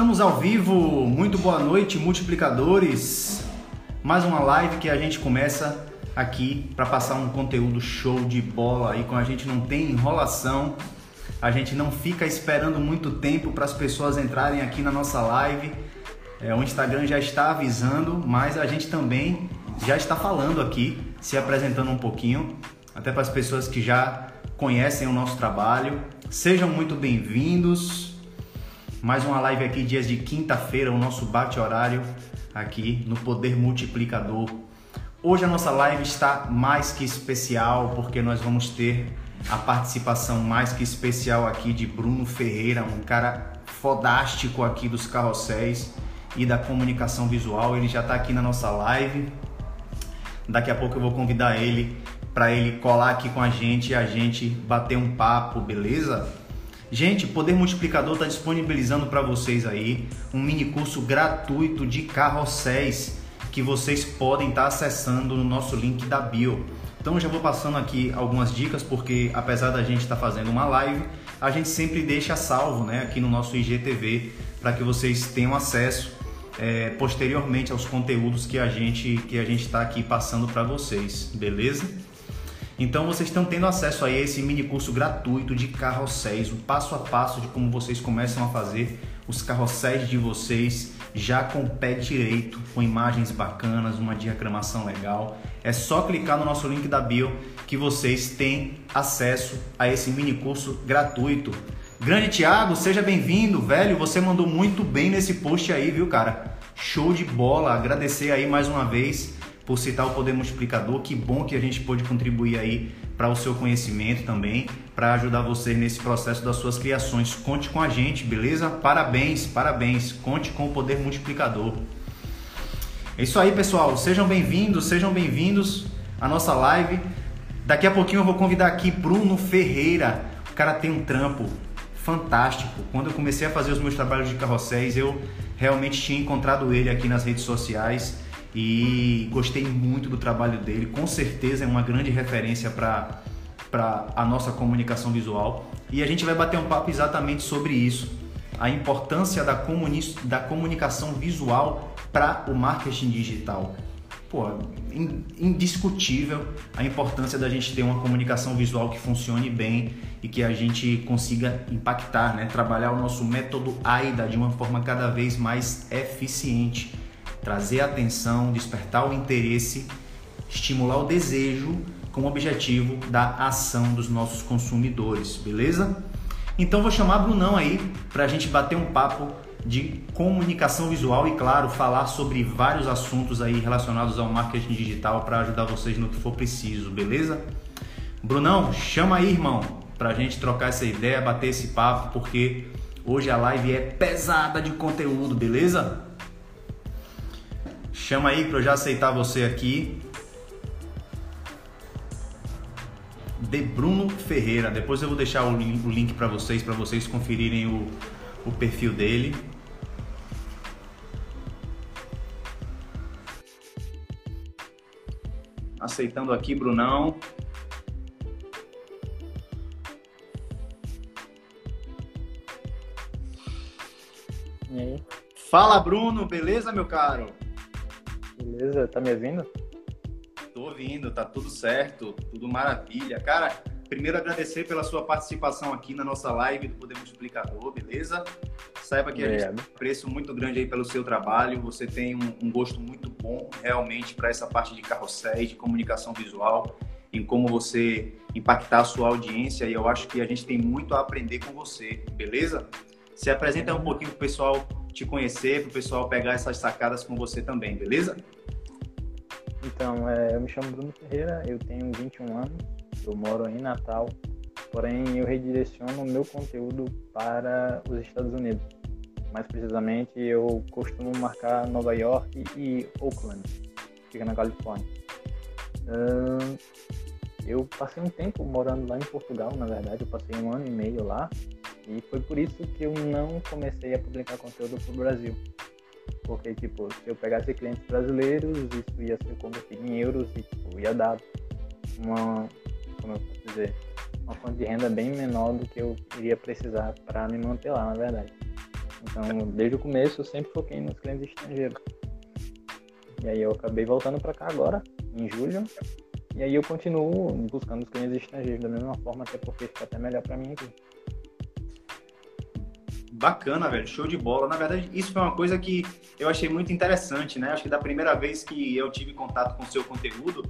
Estamos ao vivo, muito boa noite, multiplicadores. Mais uma live que a gente começa aqui para passar um conteúdo show de bola e com a gente não tem enrolação, a gente não fica esperando muito tempo para as pessoas entrarem aqui na nossa live. É, o Instagram já está avisando, mas a gente também já está falando aqui, se apresentando um pouquinho, até para as pessoas que já conhecem o nosso trabalho. Sejam muito bem-vindos. Mais uma live aqui, dias de quinta-feira, o nosso bate-horário aqui no Poder Multiplicador. Hoje a nossa live está mais que especial porque nós vamos ter a participação mais que especial aqui de Bruno Ferreira, um cara fodástico aqui dos carrosséis e da comunicação visual. Ele já está aqui na nossa live. Daqui a pouco eu vou convidar ele para ele colar aqui com a gente e a gente bater um papo, beleza? Gente, Poder Multiplicador está disponibilizando para vocês aí um mini curso gratuito de carrosséis que vocês podem estar tá acessando no nosso link da bio. Então já vou passando aqui algumas dicas porque apesar da gente estar tá fazendo uma live, a gente sempre deixa salvo, né, aqui no nosso IGTV para que vocês tenham acesso é, posteriormente aos conteúdos que a gente que a gente está aqui passando para vocês, beleza? Então vocês estão tendo acesso a esse mini curso gratuito de carrosséis, o passo a passo de como vocês começam a fazer os carrosséis de vocês já com pé direito, com imagens bacanas, uma diagramação legal. É só clicar no nosso link da bio que vocês têm acesso a esse mini curso gratuito. Grande Thiago, seja bem-vindo, velho. Você mandou muito bem nesse post aí, viu, cara? Show de bola. Agradecer aí mais uma vez por citar o poder multiplicador. Que bom que a gente pôde contribuir aí para o seu conhecimento também, para ajudar você nesse processo das suas criações. Conte com a gente, beleza? Parabéns, parabéns. Conte com o poder multiplicador. É isso aí, pessoal. Sejam bem-vindos, sejam bem-vindos à nossa live. Daqui a pouquinho eu vou convidar aqui Bruno Ferreira. O cara tem um trampo fantástico. Quando eu comecei a fazer os meus trabalhos de carrosséis, eu realmente tinha encontrado ele aqui nas redes sociais e gostei muito do trabalho dele. Com certeza é uma grande referência para a nossa comunicação visual e a gente vai bater um papo exatamente sobre isso, a importância da, comuni da comunicação visual para o marketing digital. Pô, indiscutível a importância da gente ter uma comunicação visual que funcione bem e que a gente consiga impactar, né? trabalhar o nosso método AIDA de uma forma cada vez mais eficiente trazer atenção, despertar o interesse, estimular o desejo com o objetivo da ação dos nossos consumidores, beleza? Então vou chamar Brunão aí para a gente bater um papo de comunicação visual e claro falar sobre vários assuntos aí relacionados ao marketing digital para ajudar vocês no que for preciso, beleza? Brunão, chama aí, irmão, para a gente trocar essa ideia, bater esse papo, porque hoje a live é pesada de conteúdo, beleza? Chama aí para eu já aceitar você aqui. De Bruno Ferreira. Depois eu vou deixar o link, para vocês, para vocês conferirem o, o perfil dele. Aceitando aqui, Brunão. Fala, Bruno, beleza, meu caro? Beleza, tá me ouvindo? Tô ouvindo, tá tudo certo, tudo maravilha. Cara, primeiro agradecer pela sua participação aqui na nossa live do Poder Multiplicador, beleza? Saiba que a gente tem um preço muito grande aí pelo seu trabalho, você tem um, um gosto muito bom realmente para essa parte de carrosséis, de comunicação visual, em como você impactar a sua audiência e eu acho que a gente tem muito a aprender com você, beleza? Se apresenta um pouquinho pro pessoal te conhecer, para o pessoal pegar essas sacadas com você também, beleza? Então, é, eu me chamo Bruno Ferreira, eu tenho 21 anos, eu moro em Natal, porém eu redireciono o meu conteúdo para os Estados Unidos. Mais precisamente, eu costumo marcar Nova York e Oakland, fica na Califórnia. Eu passei um tempo morando lá em Portugal, na verdade, eu passei um ano e meio lá, e foi por isso que eu não comecei a publicar conteúdo para o Brasil. Porque, tipo, se eu pegasse clientes brasileiros, isso ia ser convertido em euros e, tipo, ia dar uma, como eu posso dizer, uma fonte de renda bem menor do que eu iria precisar para me manter lá, na verdade. Então, desde o começo, eu sempre foquei nos clientes estrangeiros. E aí eu acabei voltando para cá agora, em julho. E aí eu continuo buscando os clientes estrangeiros da mesma forma, até porque fica até melhor para mim aqui. Bacana, velho, show de bola. Na verdade, isso foi uma coisa que eu achei muito interessante, né? Acho que da primeira vez que eu tive contato com o seu conteúdo,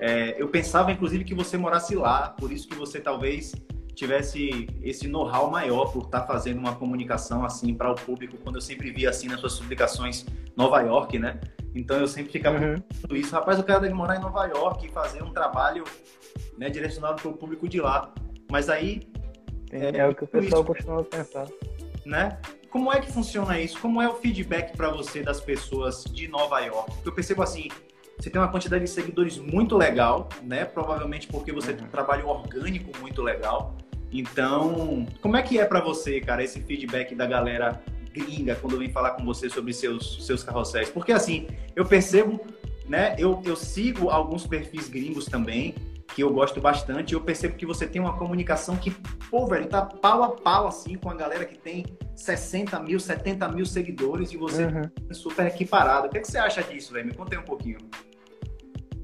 é, eu pensava, inclusive, que você morasse lá, por isso que você talvez tivesse esse know-how maior por estar tá fazendo uma comunicação assim para o público, quando eu sempre via assim nas suas publicações Nova York, né? Então eu sempre ficava uhum. isso, rapaz, eu quero morar em Nova York e fazer um trabalho né, direcionado para o público de lá. Mas aí é, é, o que o pessoal isso, costuma pensar, né? Como é que funciona isso? Como é o feedback para você das pessoas de Nova York? Porque eu percebo assim, você tem uma quantidade de seguidores muito legal, né? Provavelmente porque você tem um trabalho orgânico muito legal. Então, como é que é para você, cara, esse feedback da galera gringa quando vem falar com você sobre seus, seus carrosséis? Porque assim, eu percebo, né? Eu, eu sigo alguns perfis gringos também, que eu gosto bastante, eu percebo que você tem uma comunicação que, pô, velho, tá pau a pau assim com a galera que tem 60 mil, 70 mil seguidores e você uhum. é super equiparado. O que, é que você acha disso, velho? Me conta aí um pouquinho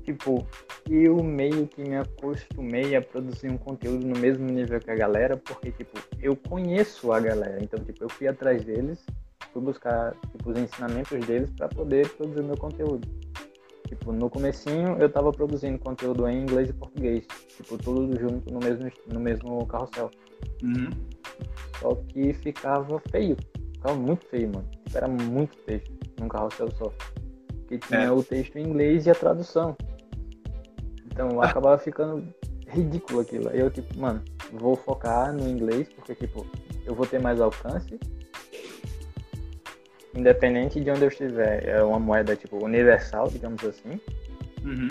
tipo, eu meio que me acostumei a produzir um conteúdo no mesmo nível que a galera, porque, tipo, eu conheço a galera. Então, tipo, eu fui atrás deles, fui buscar, tipo, os ensinamentos deles para poder produzir meu conteúdo. Tipo, no comecinho eu tava produzindo conteúdo em inglês e português. Tipo, tudo junto no mesmo, no mesmo carrossel. Uhum. Só que ficava feio. Ficava muito feio, mano. Era muito texto num carrossel só. Porque tinha é. o texto em inglês e a tradução. Então acabava ficando ridículo aquilo. Eu, tipo, mano, vou focar no inglês, porque, tipo, eu vou ter mais alcance. Independente de onde eu estiver. É uma moeda, tipo, universal, digamos assim. Uhum.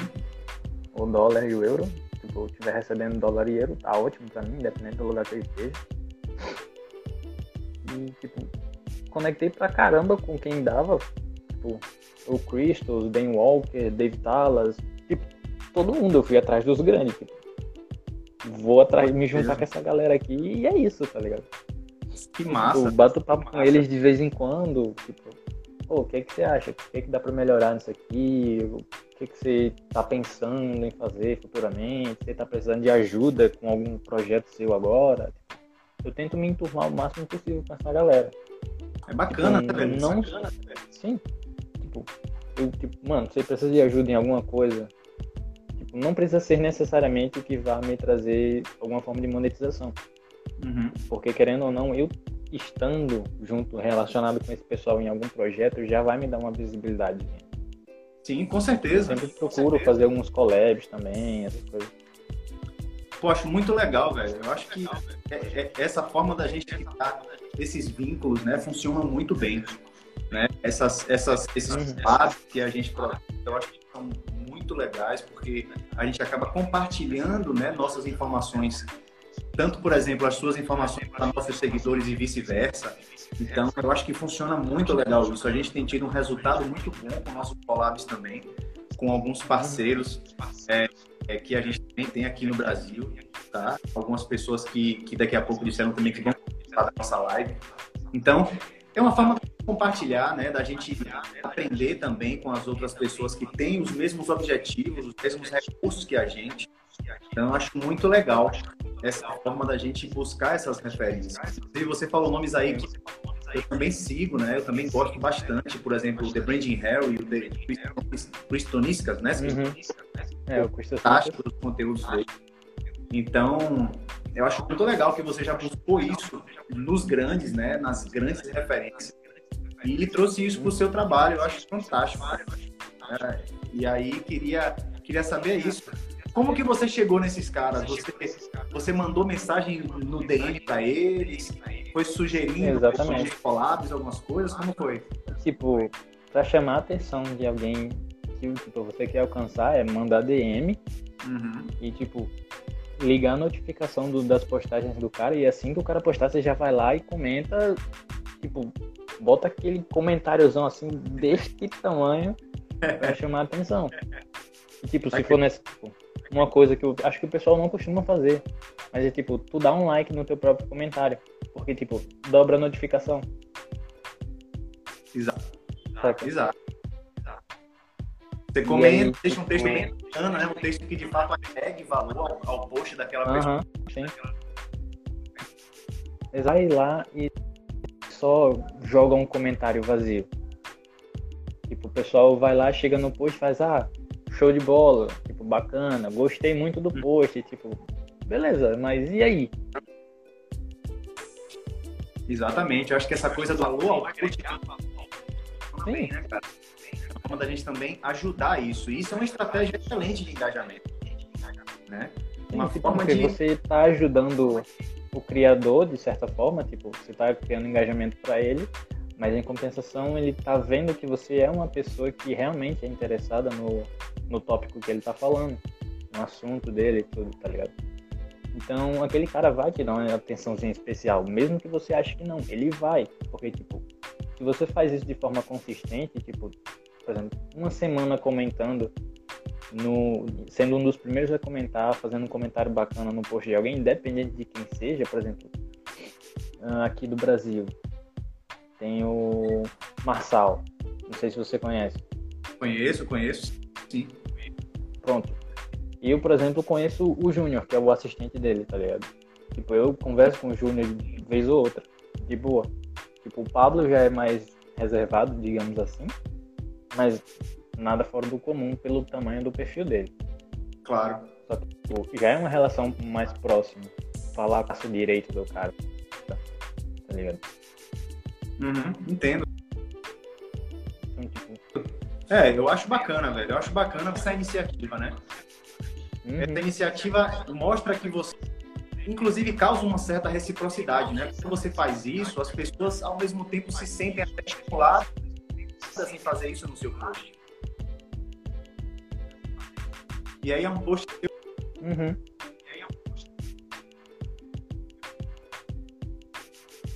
O dólar e o euro. Tipo, eu estiver recebendo dólar e euro, tá ótimo pra mim, independente do lugar que eu esteja. E, tipo, conectei pra caramba com quem dava. Tipo, o Christos, Ben Walker, Dave Talas, tipo, todo mundo, eu fui atrás dos grandes. Tipo, vou atrás, me juntar com essa galera aqui e é isso, tá ligado? Que massa. Tipo, bato papo com eles de vez em quando, tipo, pô, o que, é que você acha? O que, é que dá pra melhorar nisso aqui? O que, é que você tá pensando em fazer futuramente? Você tá precisando de ajuda com algum projeto seu agora? Eu tento me enturmar o máximo possível com essa galera. É bacana, tipo, tá vendo? Não... Bacana, tá Sim. Tipo, eu, tipo, mano, você precisa de ajuda em alguma coisa, não precisa ser necessariamente o que vá me trazer alguma forma de monetização. Uhum. Porque, querendo ou não, eu estando junto, relacionado com esse pessoal em algum projeto, já vai me dar uma visibilidade. Sim, com certeza. Eu sempre procuro certeza. fazer alguns collabs também, essas coisas. Pô, acho muito legal, velho. Eu acho que é, é, essa forma da gente criar esses vínculos, né, funciona muito bem. Né? Essas, essas, esses uhum. que a gente eu acho que são muito legais, porque a gente acaba compartilhando né, nossas informações, tanto, por exemplo, as suas informações para nossos seguidores e vice-versa. Então, eu acho que funciona muito legal isso. A gente tem tido um resultado muito bom com nossos collabs também, com alguns parceiros é, é, que a gente também tem aqui no Brasil, tá? Algumas pessoas que, que daqui a pouco disseram também que vão participar da nossa live. Então, é uma forma de compartilhar, né, da gente aprender também com as outras pessoas que têm os mesmos objetivos, os mesmos recursos que a gente. Então, eu acho muito legal essa forma da gente buscar essas referências. E você falou nomes aí que eu também sigo, né? Eu também gosto bastante, por exemplo, o The Branding Harry, o The Cristoniscas, né? Uhum. É, o Fantástico os conteúdos dele. Então, eu acho muito legal que você já buscou isso nos grandes, né? Nas grandes referências. E trouxe isso para o seu trabalho, eu acho fantástico. É, e aí, queria, queria saber isso. Como que você chegou nesses caras? Você, você mandou mensagem no DM para eles? Foi sugerindo Exatamente. collabs, algumas coisas? Como foi? Tipo, para chamar a atenção de alguém que tipo, você quer alcançar, é mandar DM. Uhum. E, tipo, ligar a notificação do, das postagens do cara e assim que o cara postar, você já vai lá e comenta, tipo, bota aquele comentáriozão assim deste tamanho pra chamar a atenção. E, tipo, se for nessa, tipo, uma coisa que eu acho que o pessoal não costuma fazer, mas é tipo, tu dá um like no teu próprio comentário, porque tipo, dobra a notificação. Exato. Exato. Você comenta, aí, deixa um texto tipo, bem bacana, né? Um texto que de fato agregue valor ao, ao post daquela pessoa. Aham, sim. Eles vai lá e só joga um comentário vazio. Tipo, o pessoal vai lá, chega no post e faz, ah, show de bola, tipo, bacana, gostei muito do post, tipo, beleza, mas e aí? Exatamente. Eu acho que essa coisa do valor ao post também, né, cara? É uma forma da gente também ajudar isso. Isso é uma estratégia excelente de engajamento. Né? Uma Sim, forma porque de. você está ajudando o criador, de certa forma, tipo, você está criando engajamento para ele, mas em compensação ele está vendo que você é uma pessoa que realmente é interessada no, no tópico que ele está falando, no assunto dele e tudo, tá ligado? Então aquele cara vai te dar uma atençãozinha especial, mesmo que você ache que não, ele vai, porque tipo, se você faz isso de forma consistente, tipo, por exemplo, uma semana comentando no, sendo um dos primeiros a comentar, fazendo um comentário bacana no post de alguém, independente de quem seja, por exemplo, ah, aqui do Brasil, tem o Marçal, não sei se você conhece. Conheço, conheço. Sim. Pronto. Eu, por exemplo, conheço o Júnior, que é o assistente dele, tá ligado? Tipo, eu converso com o Júnior de vez ou outra, de boa. Tipo, o Pablo já é mais reservado, digamos assim, mas nada fora do comum pelo tamanho do perfil dele. Claro. Só que tipo, já é uma relação mais próxima. Falar com o direito do cara. Tá ligado? Uhum, entendo. É, eu acho bacana, velho. Eu acho bacana essa iniciativa, né? uhum, Essa iniciativa mostra que você, inclusive, causa uma certa reciprocidade, né? Quando você faz isso, as pessoas, ao mesmo tempo, se sentem até estimuladas em fazer isso no seu post. E aí é um post uhum,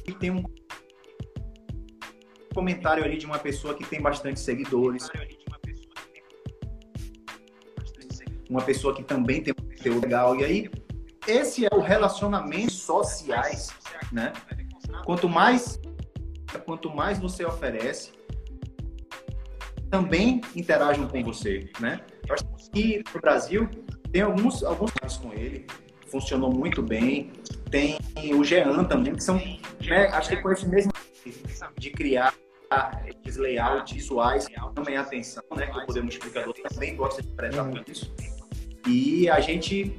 que tem um comentário ali de uma pessoa que tem bastante seguidores. Uma pessoa que também tem um conteúdo legal. E aí, esse é o relacionamento sociais, né? Quanto mais, quanto mais você oferece, também interagem com você, né? Eu acho que no Brasil tem alguns alguns casos com ele, funcionou muito bem. Tem o Jean também, que são, né, acho que com esse mesmo de criar esses layouts visuais também atenção, né? Que o Poder Multiplicador também gosta de prezar por isso. E a gente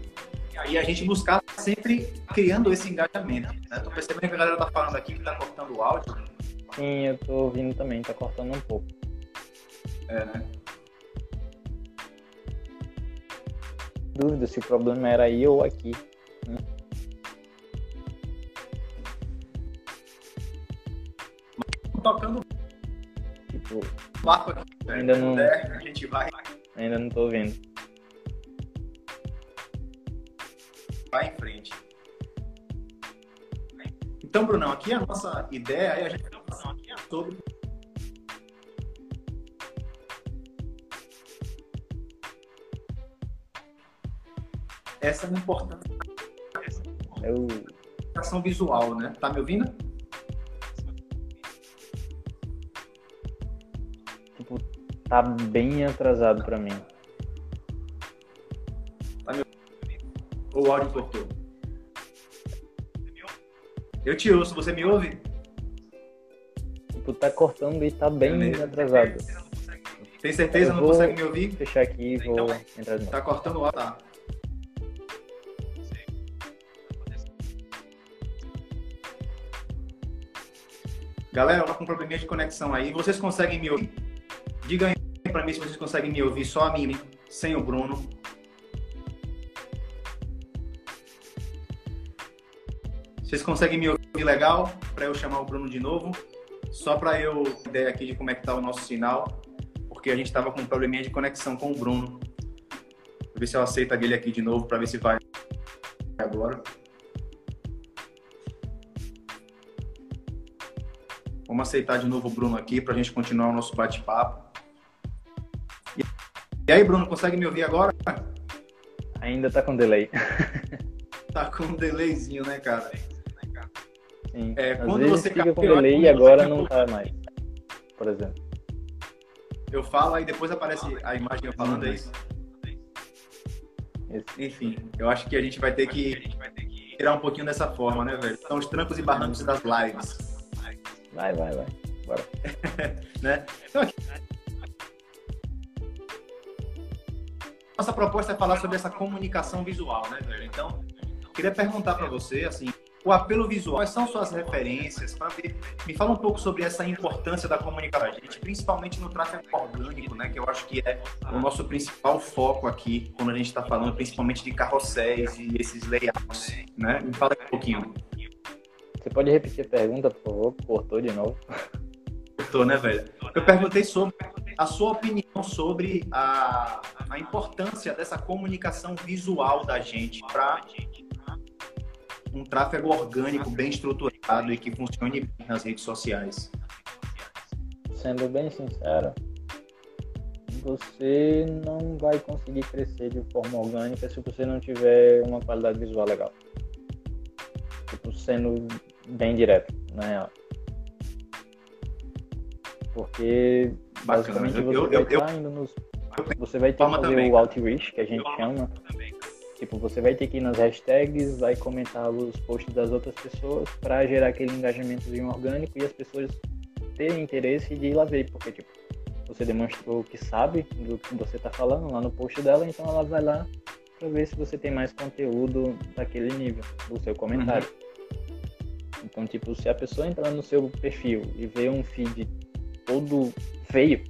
e a gente buscar sempre criando esse engajamento. Né? Tô percebendo que a galera tá falando aqui que tá cortando o áudio. sim, eu tô ouvindo também, tá cortando um pouco. É, né? Dúvida se o problema era aí ou aqui. Tocando O barco aqui. né? Ainda não- puder, a gente vai, ainda não tô ouvindo. vai em frente. Então, Brunão, aqui a nossa ideia é a gente falar sobre essa importância Eu, da comunicação visual, né? Tá me ouvindo? Tá bem atrasado pra mim. Ou o áudio cortou? Eu te ouço, você me ouve? Tipo, tá cortando e tá bem atrasado. Tem certeza? Eu Não consegue me ouvir? Vou fechar aqui e vou entrar de novo. Tá cortando o áudio. Tá. Galera, eu tô com um probleminha de conexão aí. Vocês conseguem me ouvir? Pra mim se vocês conseguem me ouvir só a mim, sem o Bruno. Vocês conseguem me ouvir legal? Pra eu chamar o Bruno de novo? Só pra eu ter ideia aqui de como é que tá o nosso sinal. Porque a gente tava com um probleminha de conexão com o Bruno. Vou ver se eu aceito ele aqui de novo pra ver se vai agora. Vamos aceitar de novo o Bruno aqui pra gente continuar o nosso bate-papo. E- E aí, Bruno, consegue me ouvir agora? Ainda tá com delay. Tá com um delayzinho, né, cara? Sim. É, Às quando vezes você fica com delay e agora não tá mais. por exemplo. Eu falo aí depois aparece a imagem eu falando, é isso? Enfim, eu acho que a gente vai ter que tirar um pouquinho dessa forma, né, velho? São os trancos e barrancos das lives. Vai, vai, vai. Bora. né? Então, aqui... Nossa proposta é falar sobre essa comunicação visual, né, velho? Então, queria perguntar para você, assim, o apelo visual, quais são suas referências? Me fala um pouco sobre essa importância da comunicação, gente, principalmente no tráfego orgânico, né? Que eu acho que é o nosso principal foco aqui, quando a gente está falando principalmente de carrosséis e esses layouts, né? Me fala um pouquinho. Você pode repetir a pergunta, por favor? Cortou de novo. Né, velho? Eu perguntei sobre a sua opinião sobre a, a importância dessa comunicação visual da gente para um tráfego orgânico bem estruturado e que funcione bem nas redes sociais? Sendo bem sincero, você não vai conseguir crescer de forma orgânica se você não tiver uma qualidade visual legal. Tipo, sendo bem direto, né? Porque basicamente você eu, vai eu, estar eu, indo nos. Você vai ter que fazer também, o outreach, que a gente chama. Tipo, você vai ter que ir nas hashtags, vai comentar os posts das outras pessoas para gerar aquele engajamento orgânico e as pessoas terem interesse de ir lá ver, porque tipo, você demonstrou que sabe do que você está falando lá no post dela, então ela vai lá para ver se você tem mais conteúdo daquele nível do seu comentário. Uhum. Então, tipo, se a pessoa entrar no seu perfil e ver um feed todo feio,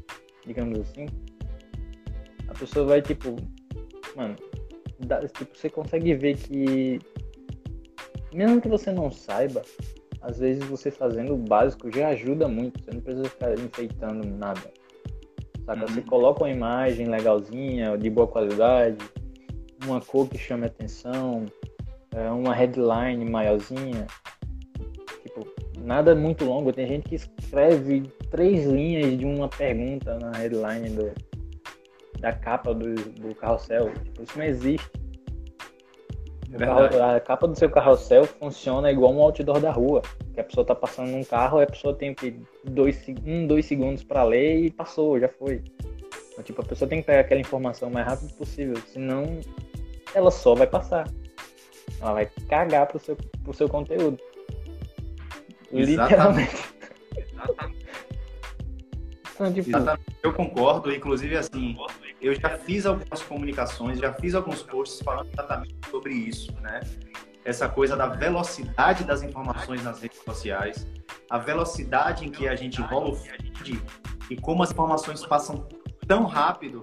digamos assim, a pessoa vai tipo, mano, dá, tipo, você consegue ver que mesmo que você não saiba, às vezes você fazendo o básico já ajuda muito. Você não precisa ficar enfeitando nada. Saca? Uhum. Você coloca uma imagem legalzinha, de boa qualidade, uma cor que chame atenção, é, uma headline maiorzinha. Nada muito longo. Tem gente que escreve três linhas de uma pergunta na headline do, da capa do, do carrossel. Tipo, isso não existe. Carro, a capa do seu carrossel funciona igual um outdoor da rua. Que a pessoa tá passando num carro, a pessoa tem que dois, um, dois segundos para ler e passou, já foi. Então, tipo, a pessoa tem que pegar aquela informação o mais rápido possível, senão ela só vai passar. Ela vai cagar pro seu, pro seu conteúdo. Exatamente. Literalmente. Exatamente. Então, tipo... Exatamente. Eu concordo, inclusive assim, eu já fiz algumas comunicações, já fiz alguns posts falando exatamente sobre isso, né? Essa coisa da velocidade das informações nas redes sociais, a velocidade em que a gente rola o feed e como as informações passam tão rápido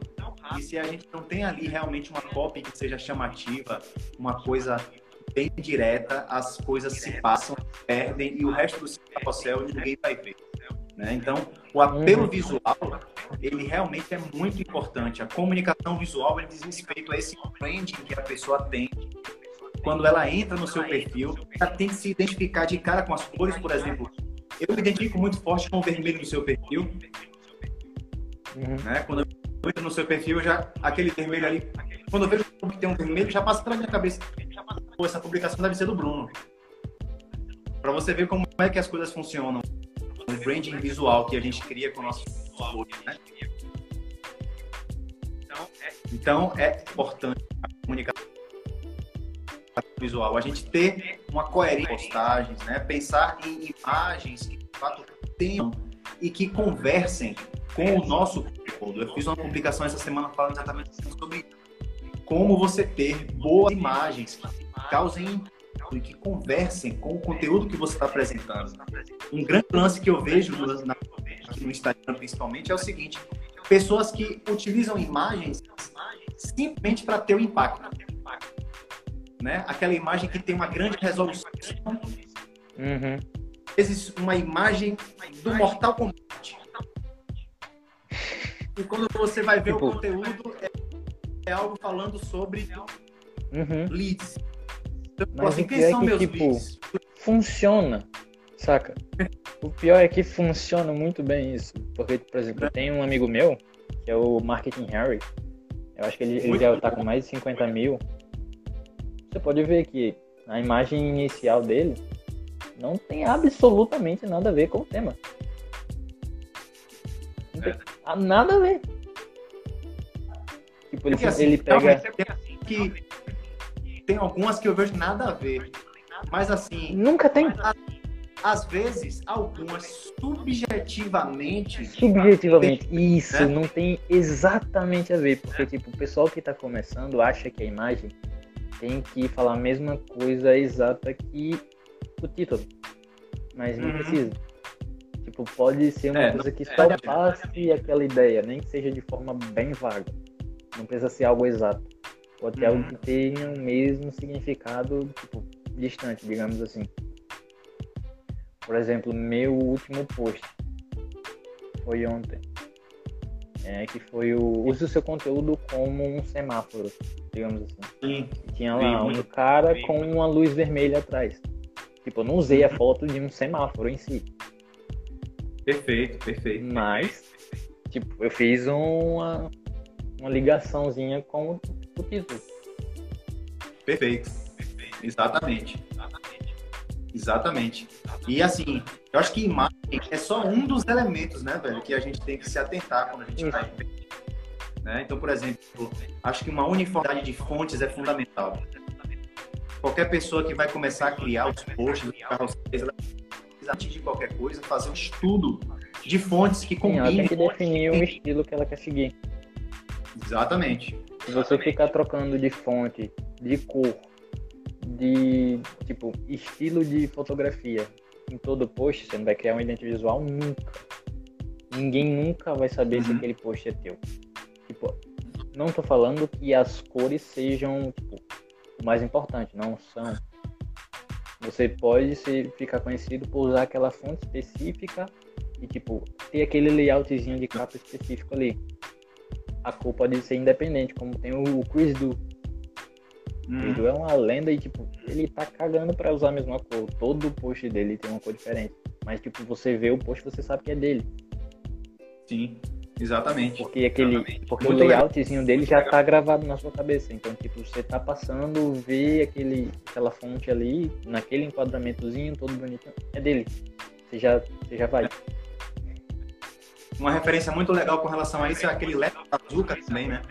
e se a gente não tem ali realmente uma copy que seja chamativa, uma coisa bem direta, as coisas se passam, perdem e o resto do carrossel ninguém vai ver. Né? Então, o apelo uhum. visual, ele realmente é muito importante. A comunicação visual, ele diz respeito a esse branding que a pessoa tem. Quando ela entra no seu perfil, ela tem que se identificar de cara com as cores, por exemplo. Eu me identifico muito forte com o vermelho no seu perfil. Uhum. Né? Quando eu entro no seu perfil, já aquele vermelho ali, quando eu vejo que tem um vermelho, já passa pela minha cabeça. Pô, essa publicação deve ser do Bruno. Para você ver como é que as coisas funcionam o branding visual que a gente cria com o nosso né? Então é importante a comunicação visual, a gente ter uma coerência em postagens, né? Pensar em imagens que de fato tenham e que conversem com o nosso conteúdo. Eu fiz uma publicação essa semana falando exatamente sobre como você ter boas imagens que causem e que conversem com o conteúdo que você está apresentando. Um grande lance que eu vejo no, na, no Instagram, principalmente, é o seguinte: pessoas que utilizam imagens simplesmente para ter o um impacto. Né? Aquela imagem que tem uma grande resolução. Uhum. Às vezes, uma imagem do Mortal Kombat. E quando você vai ver tipo... o conteúdo, é, é, algo falando sobre uhum. leads mas assim, o pior é que, tipo, funciona, saca? o pior é que funciona muito bem isso. Porque, por exemplo, tem um amigo meu, que é o Marketing Harry. Eu acho que ele, ele já tá com mais de 50 mil. Você pode ver que a imagem inicial dele não tem absolutamente nada a ver com o tema. tem ah, nada a ver. Tipo, ele, assim, ele pega. Que tem algumas que eu vejo nada a ver. Mas assim. Nunca tem. Às vezes, algumas subjetivamente. Subjetivamente, tem, isso, né? não tem exatamente a ver. Porque, tipo, o pessoal que está começando acha que a imagem tem que falar a mesma coisa exata que o título. Mas não uhum. precisa. Tipo, pode ser uma é, coisa que só é, passe aquela ideia, nem que seja de forma bem vaga. Não precisa ser algo exato. Ter uhum. algo que tenha o mesmo significado, tipo, distante, digamos assim. Por exemplo, meu último post foi ontem. É, que foi o use o seu conteúdo como um semáforo, digamos assim. Sim. Tinha lá um cara com uma luz vermelha atrás. Tipo, eu não usei a foto de um semáforo em si. Perfeito, perfeito. Mas, tipo, eu fiz uma, uma ligaçãozinha com o título. Perfeito. Exatamente. Exatamente. E assim, eu acho que imagem é só um dos elementos, né, velho, que a gente tem que se atentar quando a gente vai. Né? Então, por exemplo, acho que uma uniformidade de fontes é fundamental. Qualquer pessoa que vai começar a criar os posts, os ela antes de qualquer coisa, fazer um estudo de fontes que combinem. Sim, ela tem que definir o estilo que ela quer seguir. Exatamente. Se você ficar trocando de fonte, de cor, de tipo estilo de fotografia em todo post, você não vai criar uma identidade visual nunca. Ninguém nunca vai saber uhum. se aquele post é teu. Tipo, não tô falando que as cores sejam tipo, o mais importante, não são. Você pode ser, ficar conhecido por usar aquela fonte específica e tipo ter aquele layoutzinho de capa específico ali a cor pode ser independente, como tem o Chris Do. Hum. Chris Do é uma lenda e, tipo, ele tá cagando pra usar a mesma cor. Todo post dele tem uma cor diferente. Mas, tipo, você vê o post, você sabe que é dele. Sim, exatamente. Porque aquele. Exatamente. Porque Muito o layoutzinho legal. dele já tá gravado na sua cabeça. Então, tipo, você tá passando, vê aquele, aquela fonte ali, naquele enquadramentozinho, todo bonitinho, é dele. Você já, você já vai. É. Uma referência muito legal com relação a isso é aquele Let's Bazooka também, né?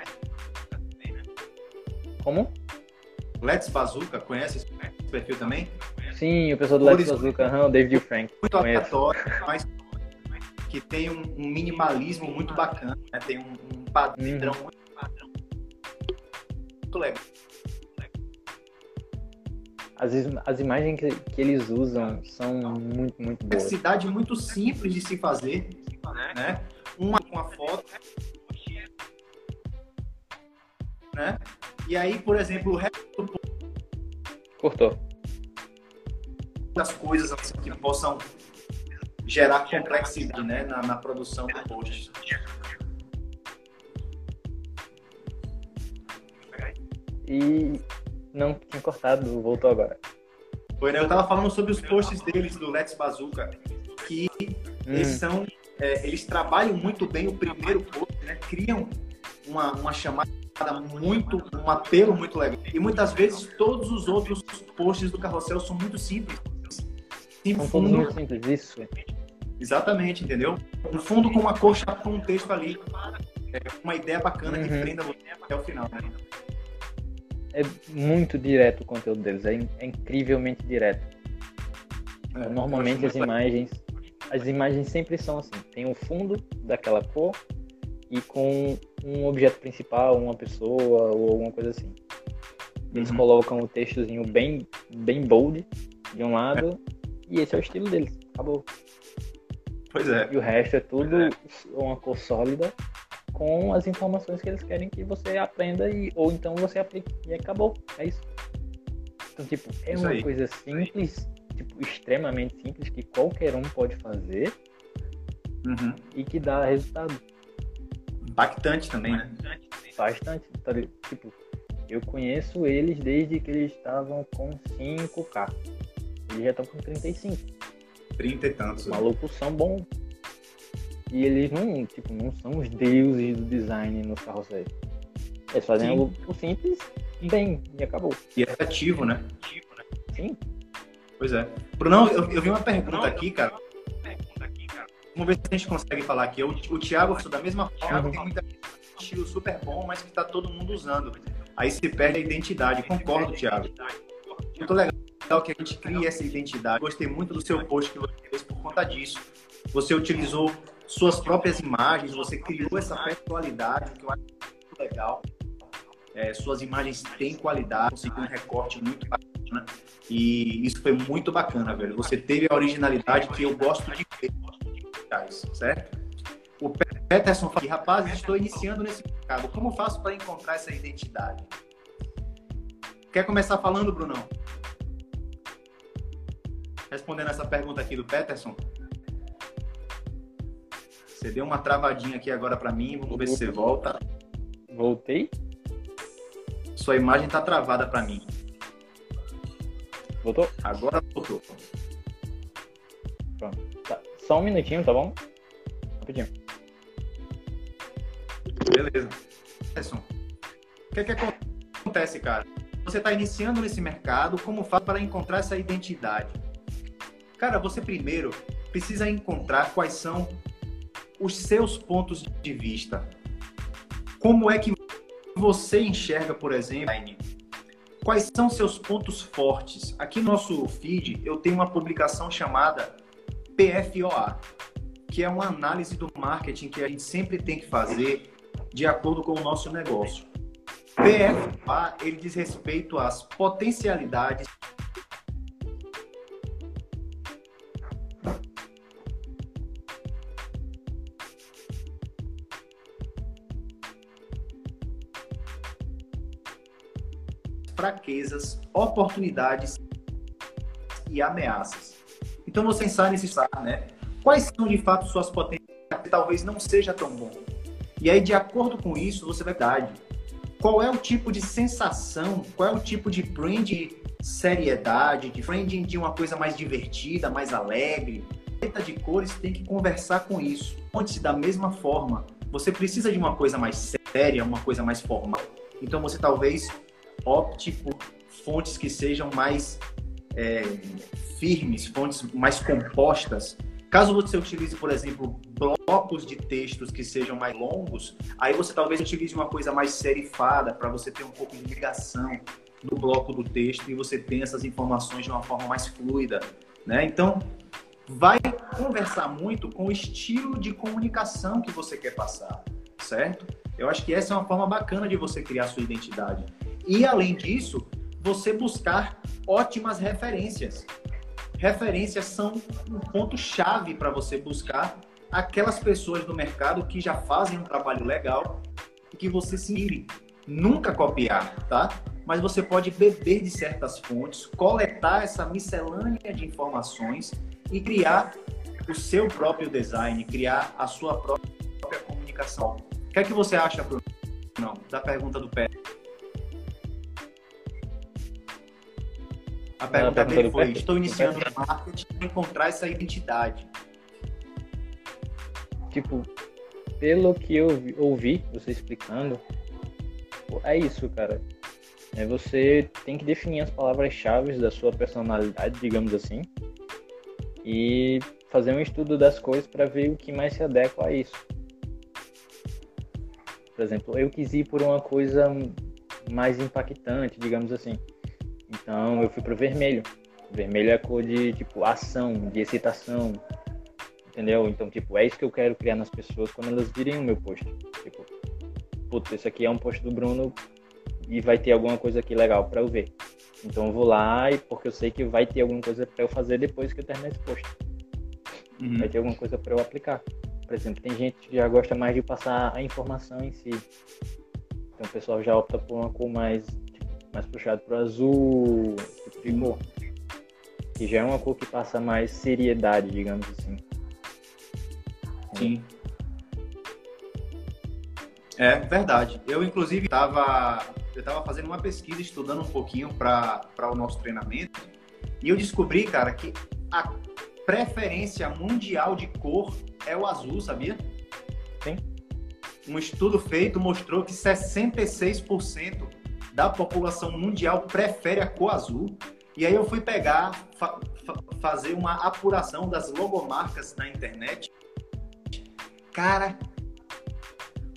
Como? Let's Bazooka, conhece esse perfil também? Sim, o pessoal do Let's Bazooka, uhum, o David Frank. Muito aleatório, mas que tem um, um, minimalismo muito bacana, né? Tem um, um padrão uhum. muito padrão. Muito legal. As, as imagens que, que eles usam são muito, muito boas. Cidade muito simples de se fazer, né? Uma com a foto, né? E aí, por exemplo, o resto do cortou das coisas assim, que possam gerar complexidade, né, na, na produção do post. E não tinha cortado, voltou agora. Foi, né? Eu tava falando sobre os posts deles do Let's Bazooka, que hum. eles são é, eles trabalham muito bem o primeiro post, né? criam uma, uma chamada muito, um apelo muito legal. E muitas vezes todos os outros posts do carrossel são muito simples. Sim, são fundo... muito simples, isso. Exatamente, entendeu? Um fundo com uma cor com um texto ali. É uma ideia bacana uhum. que prenda até o final. Né? É muito direto o conteúdo deles, é, é incrivelmente direto. É, Normalmente as imagens as imagens sempre são assim, tem um fundo daquela cor e com um objeto principal, uma pessoa ou alguma coisa assim. Eles uhum. colocam o textozinho bem, bem bold de um lado é. e esse é o estilo deles. Acabou. Pois é. E o resto é tudo é. uma cor sólida com as informações que eles querem que você aprenda e, ou então você aplique. E acabou. É isso. Então, tipo, é isso uma aí. coisa simples tipo, extremamente simples que qualquer um pode fazer uhum. e que dá resultado. Impactante também, né? Bastante. Tá, tipo, eu conheço eles desde que eles estavam com 5K. Eles já estão com 35. 30 e tantos. Né? Malucos são bons. E eles não, tipo, não são os deuses do design no carrossel. Eles fazem Sim. algo simples bem e acabou. E é ativo, né? Sim. Pois é. Bruno, eu, eu vi uma pergunta aqui, cara. Vamos ver se a gente consegue falar aqui. O, o Thiago, da mesma forma, tem muita estilo super bom, mas que está todo mundo usando. Aí se perde a identidade. Concordo, Thiago. Muito legal que a gente crie essa identidade. Gostei muito do seu post que você fez por conta disso. Você utilizou suas próprias imagens, você criou essa personalidade, que eu acho muito legal. É, suas imagens têm qualidade, conseguiu um recorte muito bacana. E isso foi muito bacana, velho. Você teve a originalidade que eu gosto de ver, certo? O Peterson fala, rapaz, estou iniciando nesse mercado. Como faço para encontrar essa identidade? Quer começar falando, Brunão? Respondendo essa pergunta aqui do Peterson. Você deu uma travadinha aqui agora para mim, vamos ver se você volta. Voltei? Sua imagem tá travada para mim. Voltou? Agora voltou. Pronto. Tá. Só um minutinho, tá bom? Rapidinho. Beleza. Edson, o que, é que acontece, cara? Você está iniciando nesse mercado, como faz para encontrar essa identidade? Cara, você primeiro precisa encontrar quais são os seus pontos de vista. Como é que você enxerga, por exemplo, quais são seus pontos fortes? Aqui no nosso feed eu tenho uma publicação chamada PFOA, que é uma análise do marketing que a gente sempre tem que fazer de acordo com o nosso negócio. PFA, ele diz respeito às potencialidades fraquezas, oportunidades e ameaças. Então você sai nesse saco, né? Quais são de fato suas potencialidades? Talvez não seja tão bom. E aí, de acordo com isso, você vai dar qual é o tipo de sensação, qual é o tipo de brand seriedade, de branding de uma coisa mais divertida, mais alegre. A de cores tem que conversar com isso. Fontes da mesma forma. Você precisa de uma coisa mais séria, uma coisa mais formal. Então você talvez opte por fontes que sejam mais é, firmes, fontes mais compostas, Caso você utilize, por exemplo, blocos de textos que sejam mais longos, aí você talvez utilize uma coisa mais serifada para você ter um pouco de ligação no bloco do texto e você tenha essas informações de uma forma mais fluida, né? Então, vai conversar muito com o estilo de comunicação que você quer passar, certo? Eu acho que essa é uma forma bacana de você criar sua identidade. E além disso, você buscar ótimas referências referências são um ponto-chave para você buscar aquelas pessoas do mercado que já fazem um trabalho legal e que você se inspire. Nunca copiar, tá? Mas você pode beber de certas fontes, coletar essa miscelânea de informações e criar o seu próprio design, criar a sua própria comunicação. O que é que você acha, Bruno? Não, da pergunta do Pé. A pergunta dele foi: estou iniciando no marketing para encontrar essa identidade. Tipo, pelo que eu ouvi você explicando, é isso, cara. É você tem que definir as palavras-chave da sua personalidade, digamos assim, e fazer um estudo das coisas para ver o que mais se adequa a isso. Por exemplo, eu quis ir por uma coisa mais impactante, digamos assim. Então eu fui pro vermelho. Vermelho é a cor de tipo ação, de excitação. Entendeu? Então, tipo, é isso que eu quero criar nas pessoas quando elas virem o meu post. Tipo, putz, esse aqui é um post do Bruno e vai ter alguma coisa aqui legal para eu ver. Então eu vou lá e porque eu sei que vai ter alguma coisa para eu fazer depois que eu terminar esse post. Uhum. Vai ter alguma coisa para eu aplicar. Por exemplo, tem gente que já gosta mais de passar a informação em si. Então o pessoal já opta por uma cor mais mais puxado pro azul, tipo de cor. Que já é uma cor que passa mais seriedade, digamos assim. Sim. É verdade. Eu, inclusive, estava eu tava fazendo uma pesquisa, estudando um pouquinho para o nosso treinamento, e eu descobri, cara, que a preferência mundial de cor é o azul, sabia? Sim. Um estudo feito mostrou que 66% da população mundial prefere a cor azul. E aí eu fui pegar, fa fazer uma apuração das logomarcas na internet Cara,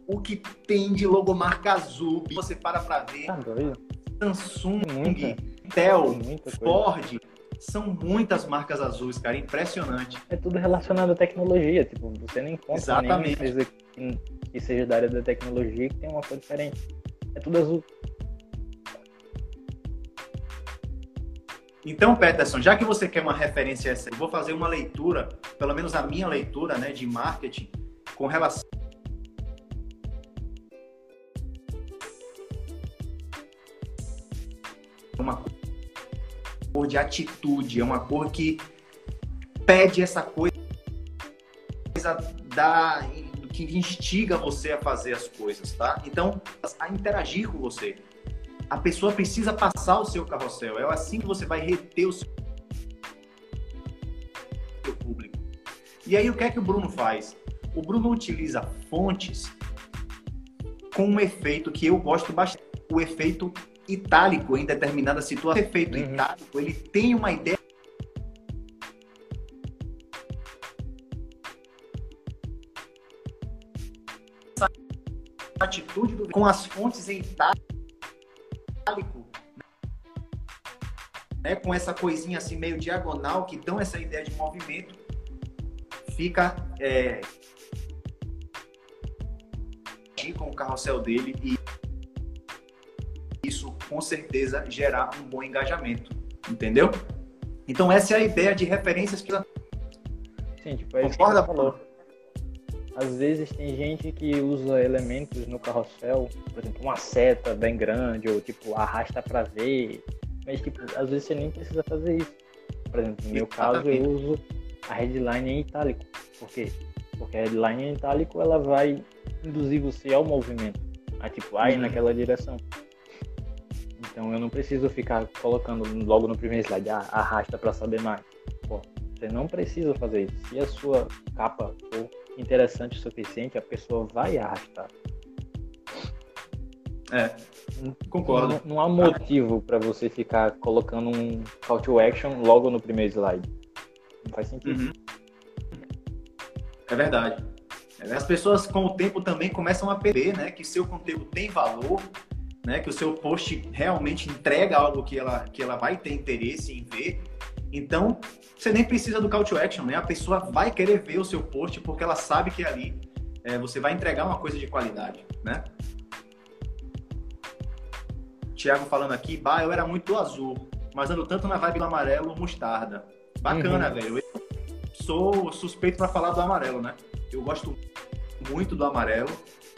o que tem de logomarca azul, você para pra ver. Tá? Samsung, Muita. Coisa. Ford, são muitas marcas azuis, cara, impressionante. É tudo relacionado à tecnologia, tipo, você não encontra Exatamente. nenhuma empresa que seja da área da tecnologia que tem uma cor diferente. É tudo azul. Então, Peterson, já que você quer uma referência essa, eu vou fazer uma leitura, pelo menos a minha leitura, né, de marketing com relação uma cor de atitude, é uma cor que pede essa coisa da que instiga você a fazer as coisas, tá? Então, a interagir com você. A pessoa precisa passar o seu carrossel. É assim que você vai reter o seu público. E aí, o que é que o Bruno faz? O Bruno utiliza fontes com um efeito que eu gosto bastante. O efeito itálico em determinada situação. O efeito Uhum. itálico, ele tem uma ideia atitude do... com as fontes em itálico, né, com essa coisinha assim meio diagonal que dão essa ideia de movimento, fica é, com o carrossel dele e isso com certeza gerar um bom engajamento, entendeu? Então essa é a ideia de referências que Sim, tipo, é Concorda, falou. Às vezes tem gente que usa elementos no carrossel, por exemplo, uma seta bem grande, ou tipo, arrasta pra ver. Mas, tipo, às vezes você nem precisa fazer isso. Por exemplo, no meu caso, eu uso a headline em itálico. Por quê? Porque a headline em itálico, ela vai induzir você ao movimento. A tipo, a ir Uhum. naquela direção. Então eu não preciso ficar colocando logo no primeiro slide, ah, arrasta pra saber mais. Pô, você não precisa fazer isso. Se a sua capa for interessante o suficiente, a pessoa vai arrastar. é, concordo. Não, não há motivo para você ficar colocando um call to action logo no primeiro slide. Não faz sentido. Uhum. É verdade. É, As pessoas com o tempo também começam a perceber, né, que seu conteúdo tem valor, né, que o seu post realmente entrega algo que ela, que ela vai ter interesse em ver. Então, você nem precisa do call to action, né? A pessoa vai querer ver o seu post porque ela sabe que ali é, você vai entregar uma coisa de qualidade, né? Tiago falando aqui, bah, eu era muito do azul, mas ando tanto na vibe do amarelo mostarda. Bacana, Uhum. velho. Eu sou suspeito para falar do amarelo, né? Eu gosto muito do amarelo.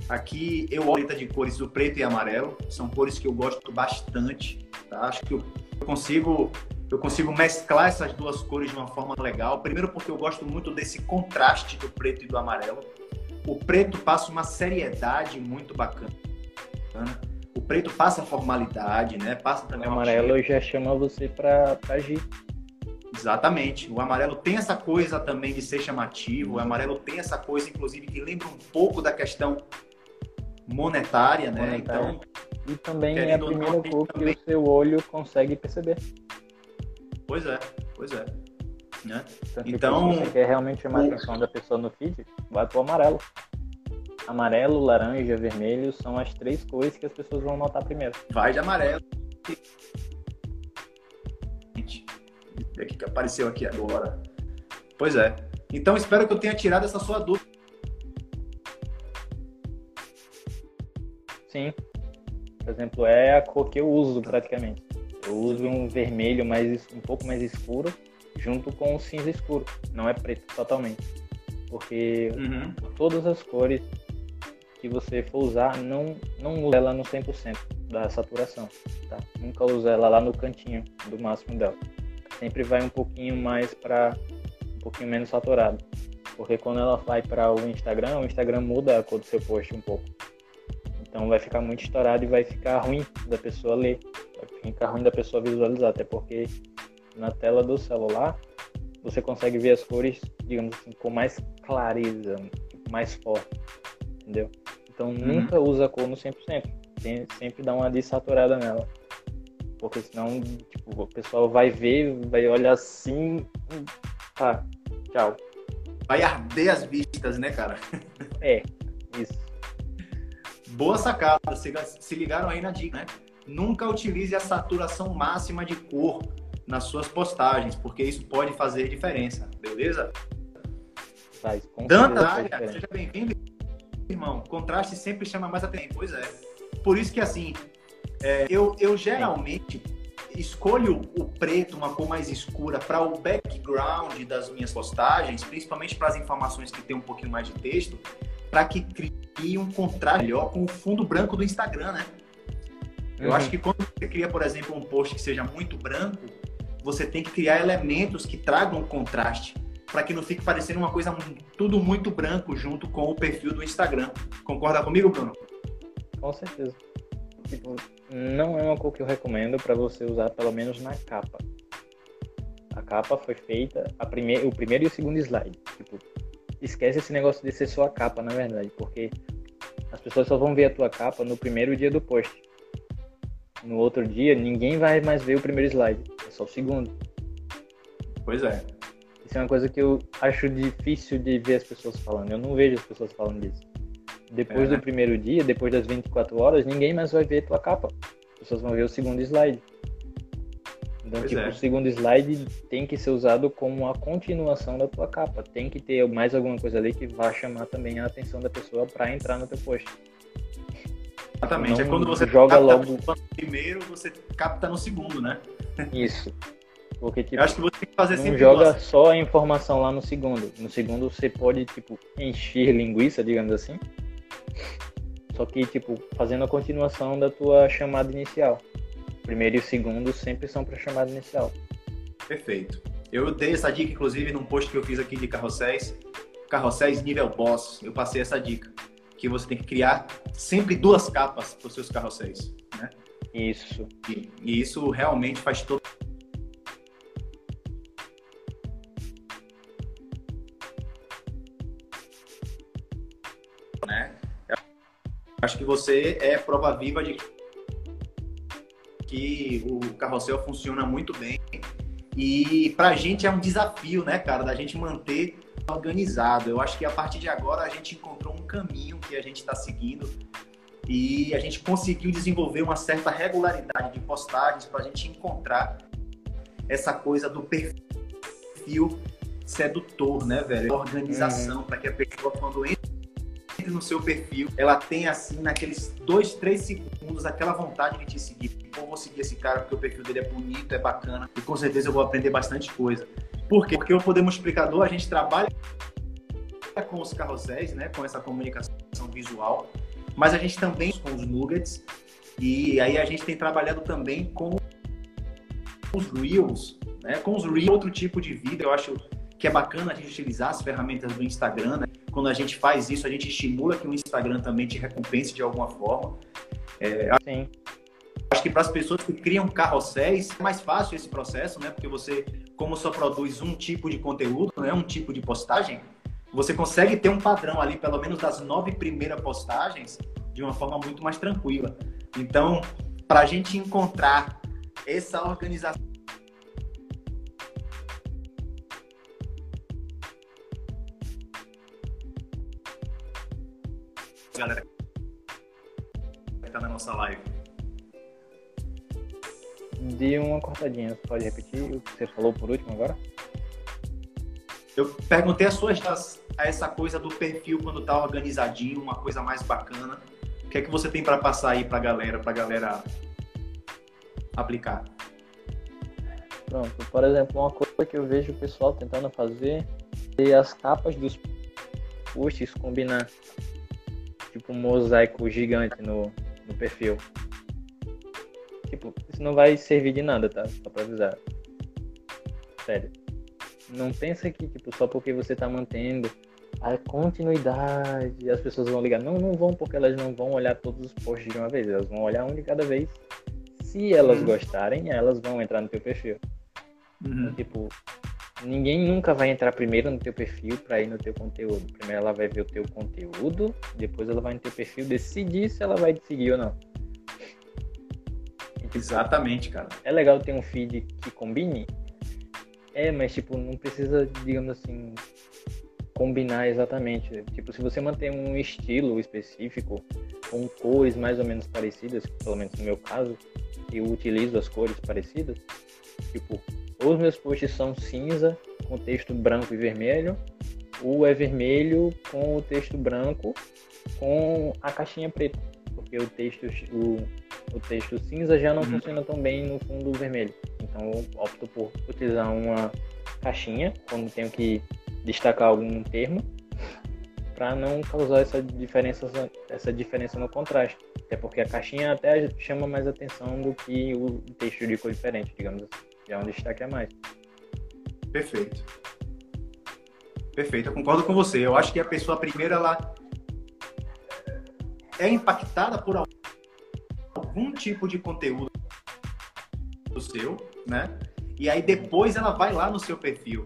Aqui eu olho de cores do preto e amarelo, são cores que eu gosto bastante. Tá? Acho que eu consigo eu consigo mesclar essas duas cores de uma forma legal. Primeiro porque eu gosto muito desse contraste do preto e do amarelo. O preto passa uma seriedade muito bacana. O preto passa formalidade, né? Passa O também uma amarelo já chama você pra, pra agir. Exatamente. O amarelo tem essa coisa também de ser chamativo. O amarelo tem essa coisa, inclusive, que lembra um pouco da questão monetária, né? Monetária. Então, E também é a primeira cor que também- o seu olho consegue perceber. Pois é, pois é. Né? Que Então, se você quer realmente chamar a atenção da pessoa no feed, vai pro amarelo. Amarelo, laranja, vermelho são as três cores que as pessoas vão notar primeiro. Vai de amarelo. É que apareceu aqui agora. Pois é. Então, espero que eu tenha tirado essa sua dúvida. Sim. Por exemplo, é a cor que eu uso praticamente. Eu uso um vermelho mais um pouco mais escuro junto com o cinza escuro. Não é preto totalmente. Porque Uhum. todas as cores que você for usar, não, não use ela no 100% da saturação, tá? Nunca use ela lá no cantinho do máximo dela. Sempre vai um pouquinho mais para um pouquinho menos saturado. Porque quando ela vai para o Instagram, o Instagram muda a cor do seu post um pouco. Então vai ficar muito estourado e vai ficar ruim da pessoa ler. Vai ficar ruim da pessoa visualizar, até porque na tela do celular você consegue ver as cores, digamos assim, com mais clareza, mais forte, entendeu? Então nunca usa a cor no 100%, tem, sempre dá uma desaturada nela. Porque senão, tipo, o pessoal vai ver, vai olhar assim, tá, tchau. Vai arder as vistas, né, cara? É, isso. Boa sacada, se ligaram aí na dica, né? Nunca utilize a saturação máxima de cor nas suas postagens, porque isso pode fazer diferença, beleza? Faz, com Danta, seja bem-vindo, irmão. Contraste sempre chama mais atenção. Pois é. Por isso que, assim, é, eu, eu geralmente escolho o preto, uma cor mais escura, para o background das minhas postagens, principalmente para as informações que tem um pouquinho mais de texto, para que crie um contraste melhor com o fundo branco do Instagram, né? Eu uhum. acho que quando você cria, por exemplo, um post que seja muito branco, você tem que criar elementos que tragam contraste para que não fique parecendo uma coisa tudo muito branco junto com o perfil do Instagram. Concorda comigo, Bruno? Com certeza. Tipo, não é uma cor que eu recomendo para você usar pelo menos na capa. A capa foi feita, a prime o primeiro e o segundo slide. Tipo, esquece esse negócio de ser só a capa, na verdade, porque as pessoas só vão ver a tua capa no primeiro dia do post. No outro dia, ninguém vai mais ver o primeiro slide, é só o segundo. Pois é. Isso é uma coisa que eu acho difícil de ver as pessoas falando. Eu não vejo as pessoas falando disso. Depois é, né? do primeiro dia, depois das 24 horas, ninguém mais vai ver tua capa. As pessoas vão ver o segundo slide. Então, pois tipo, é. o segundo slide tem que ser usado como a continuação da tua capa. Tem que ter mais alguma coisa ali que vá chamar também a atenção da pessoa para entrar no teu post. Exatamente. Não é quando você joga logo primeiro, você capta no segundo, né? Isso. Porque, tipo, eu acho que você tem que fazer não joga duas. só a informação lá no segundo. No segundo você pode, tipo, encher linguiça, digamos assim. Só que, tipo, fazendo a continuação da tua chamada inicial. Primeiro e o segundo sempre são para chamada inicial. Perfeito. Eu dei essa dica, inclusive, num post que eu fiz aqui de carrosséis. Carrosséis nível boss. Eu passei essa dica. Que você tem que criar sempre duas capas para os seus carrosséis, né? Isso. E, e isso realmente faz todo Acho que você é prova viva de que o carrossel funciona muito bem. E pra gente é um desafio, né, cara, da gente manter organizado. Eu acho que a partir de agora a gente encontrou um caminho que a gente está seguindo e a gente conseguiu desenvolver uma certa regularidade de postagens para a gente encontrar essa coisa do perfil sedutor, né, velho? Organização, uhum. para que a pessoa, quando entra no seu perfil, ela tem assim, naqueles dois, três segundos, aquela vontade de te seguir. Pô, vou seguir esse cara porque o perfil dele é bonito, é bacana e com certeza eu vou aprender bastante coisa. Por quê? Porque o Poder Multiplicador, a gente trabalha com os carrosséis, né, com essa comunicação visual, mas a gente também com os nuggets e aí a gente tem trabalhado também com os reels, né, com os reels, outro tipo de vida. Eu acho que é bacana a gente utilizar as ferramentas do Instagram, né? Quando a gente faz isso, a gente estimula que o Instagram também te recompense de alguma forma. É, Sim. Acho que para as pessoas que criam carrosséis, é mais fácil esse processo, né? Porque você, como só produz um tipo de conteúdo, né? um tipo de postagem, você consegue ter um padrão ali, pelo menos das nove primeiras postagens, de uma forma muito mais tranquila. Então, para a gente encontrar essa organização galera que tá na nossa live? Dei uma cortadinha, você pode repetir o que você falou por último agora? Eu perguntei as suas a essa coisa do perfil quando tá organizadinho, uma coisa mais bacana. O que é que você tem para passar aí pra galera, pra galera aplicar? Pronto, por exemplo, uma coisa que eu vejo o pessoal tentando fazer é as capas dos posts combinar tipo um mosaico gigante no, no perfil. Tipo, isso não vai servir de nada, tá? Só pra avisar. Sério. Não pensa que, tipo, só porque você tá mantendo a continuidade, as pessoas vão ligar. Não, não vão porque elas não vão olhar todos os posts de uma vez. Elas vão olhar um de cada vez. Se elas uhum. gostarem, elas vão entrar no teu perfil. Uhum. Então, tipo, ninguém nunca vai entrar primeiro no teu perfil para ir no teu conteúdo. Primeiro ela vai ver o teu conteúdo, depois ela vai no teu perfil decidir se ela vai te seguir ou não. Tipo, Exatamente, cara. É legal ter um feed que combine. É, mas tipo, não precisa, digamos assim, combinar exatamente. Tipo, se você mantém um estilo específico, com cores mais ou menos parecidas, pelo menos no meu caso, eu utilizo as cores parecidas, tipo, os meus posts são cinza com texto branco e vermelho, ou é vermelho com o texto branco com a caixinha preta, porque o texto o, o texto cinza já não uhum. funciona tão bem no fundo vermelho. Então eu opto por utilizar uma caixinha quando tenho que destacar algum termo para não causar essa diferença essa diferença no contraste. Até porque a caixinha até chama mais atenção do que o texto de cor diferente, digamos assim. Já é um destaque a mais. Perfeito. Perfeito, eu concordo com você. Eu acho que a pessoa primeiro ela é impactada por algum tipo de conteúdo do seu, né? E aí depois ela vai lá no seu perfil.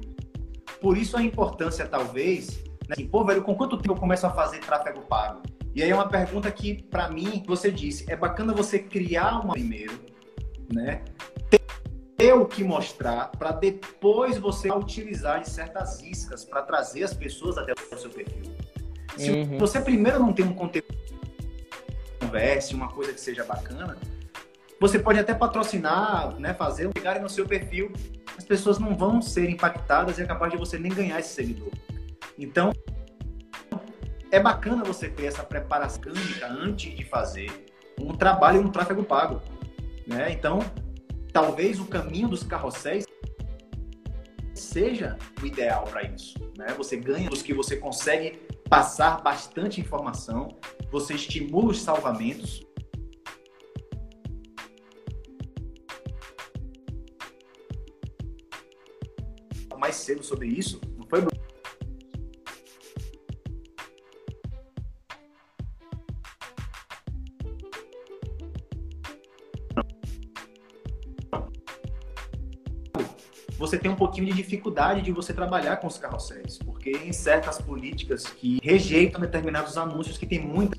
Por isso a importância, talvez, né? Assim, Pô, velho, com quanto tempo eu começo a fazer tráfego pago? E aí é uma pergunta que, para mim, você disse, é bacana você criar uma primeiro, né? Ter o que mostrar para depois você utilizar de certas iscas para trazer as pessoas até o seu perfil. Se uhum. você primeiro não tem um conteúdo converse, uma coisa que seja bacana, você pode até patrocinar, né, fazer, pegarem no seu perfil, as pessoas não vão ser impactadas e é capaz de você nem ganhar esse seguidor. Então, é bacana você ter essa preparação antes de fazer um trabalho no tráfego pago, né? Então, talvez o caminho dos carrosséis seja o ideal para isso, né? Você ganha os que você consegue passar bastante informação, você estimula os salvamentos. Mais cedo sobre isso, não foi, Bruno? Você tem um pouquinho de dificuldade de você trabalhar com os carrosséis, porque em certas políticas que rejeitam determinados anúncios que tem muita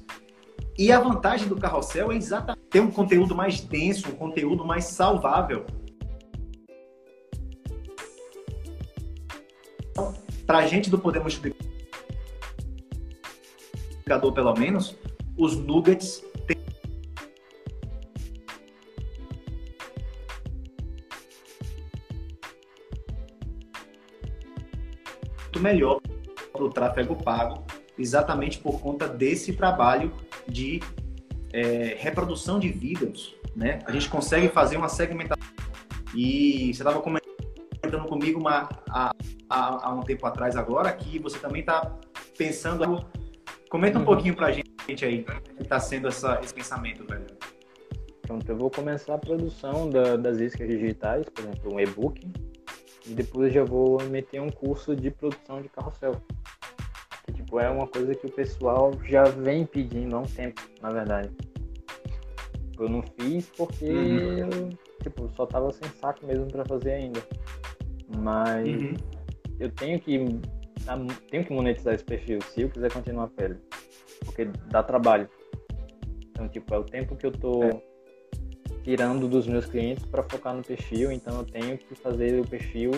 e a vantagem do carrossel é exatamente ter um conteúdo mais denso, um conteúdo mais salvável. Para a gente do Poder Multiplicador, pelo menos, os nuggets melhor para o tráfego pago, exatamente por conta desse trabalho de é, reprodução de vídeos. Né? A gente consegue fazer uma segmentação. E você estava comentando comigo uma, há, há, há, um tempo atrás agora que você também está pensando. Comenta um uhum. pouquinho para a gente aí que está sendo essa, esse pensamento, velho. Pronto, eu vou começar a produção da, das iscas digitais, por exemplo, um e-book, e depois já vou meter um curso de produção de carrossel. Que, tipo, é uma coisa que o pessoal já vem pedindo há um tempo, na verdade. Eu não fiz porque uhum. tipo, só tava sem saco mesmo para fazer ainda. Mas uhum. eu tenho que tenho que monetizar esse perfil se eu quiser continuar pele. Porque dá trabalho. Então, tipo, é o tempo que eu tô é tirando dos meus clientes para focar no perfil, então eu tenho que fazer o perfil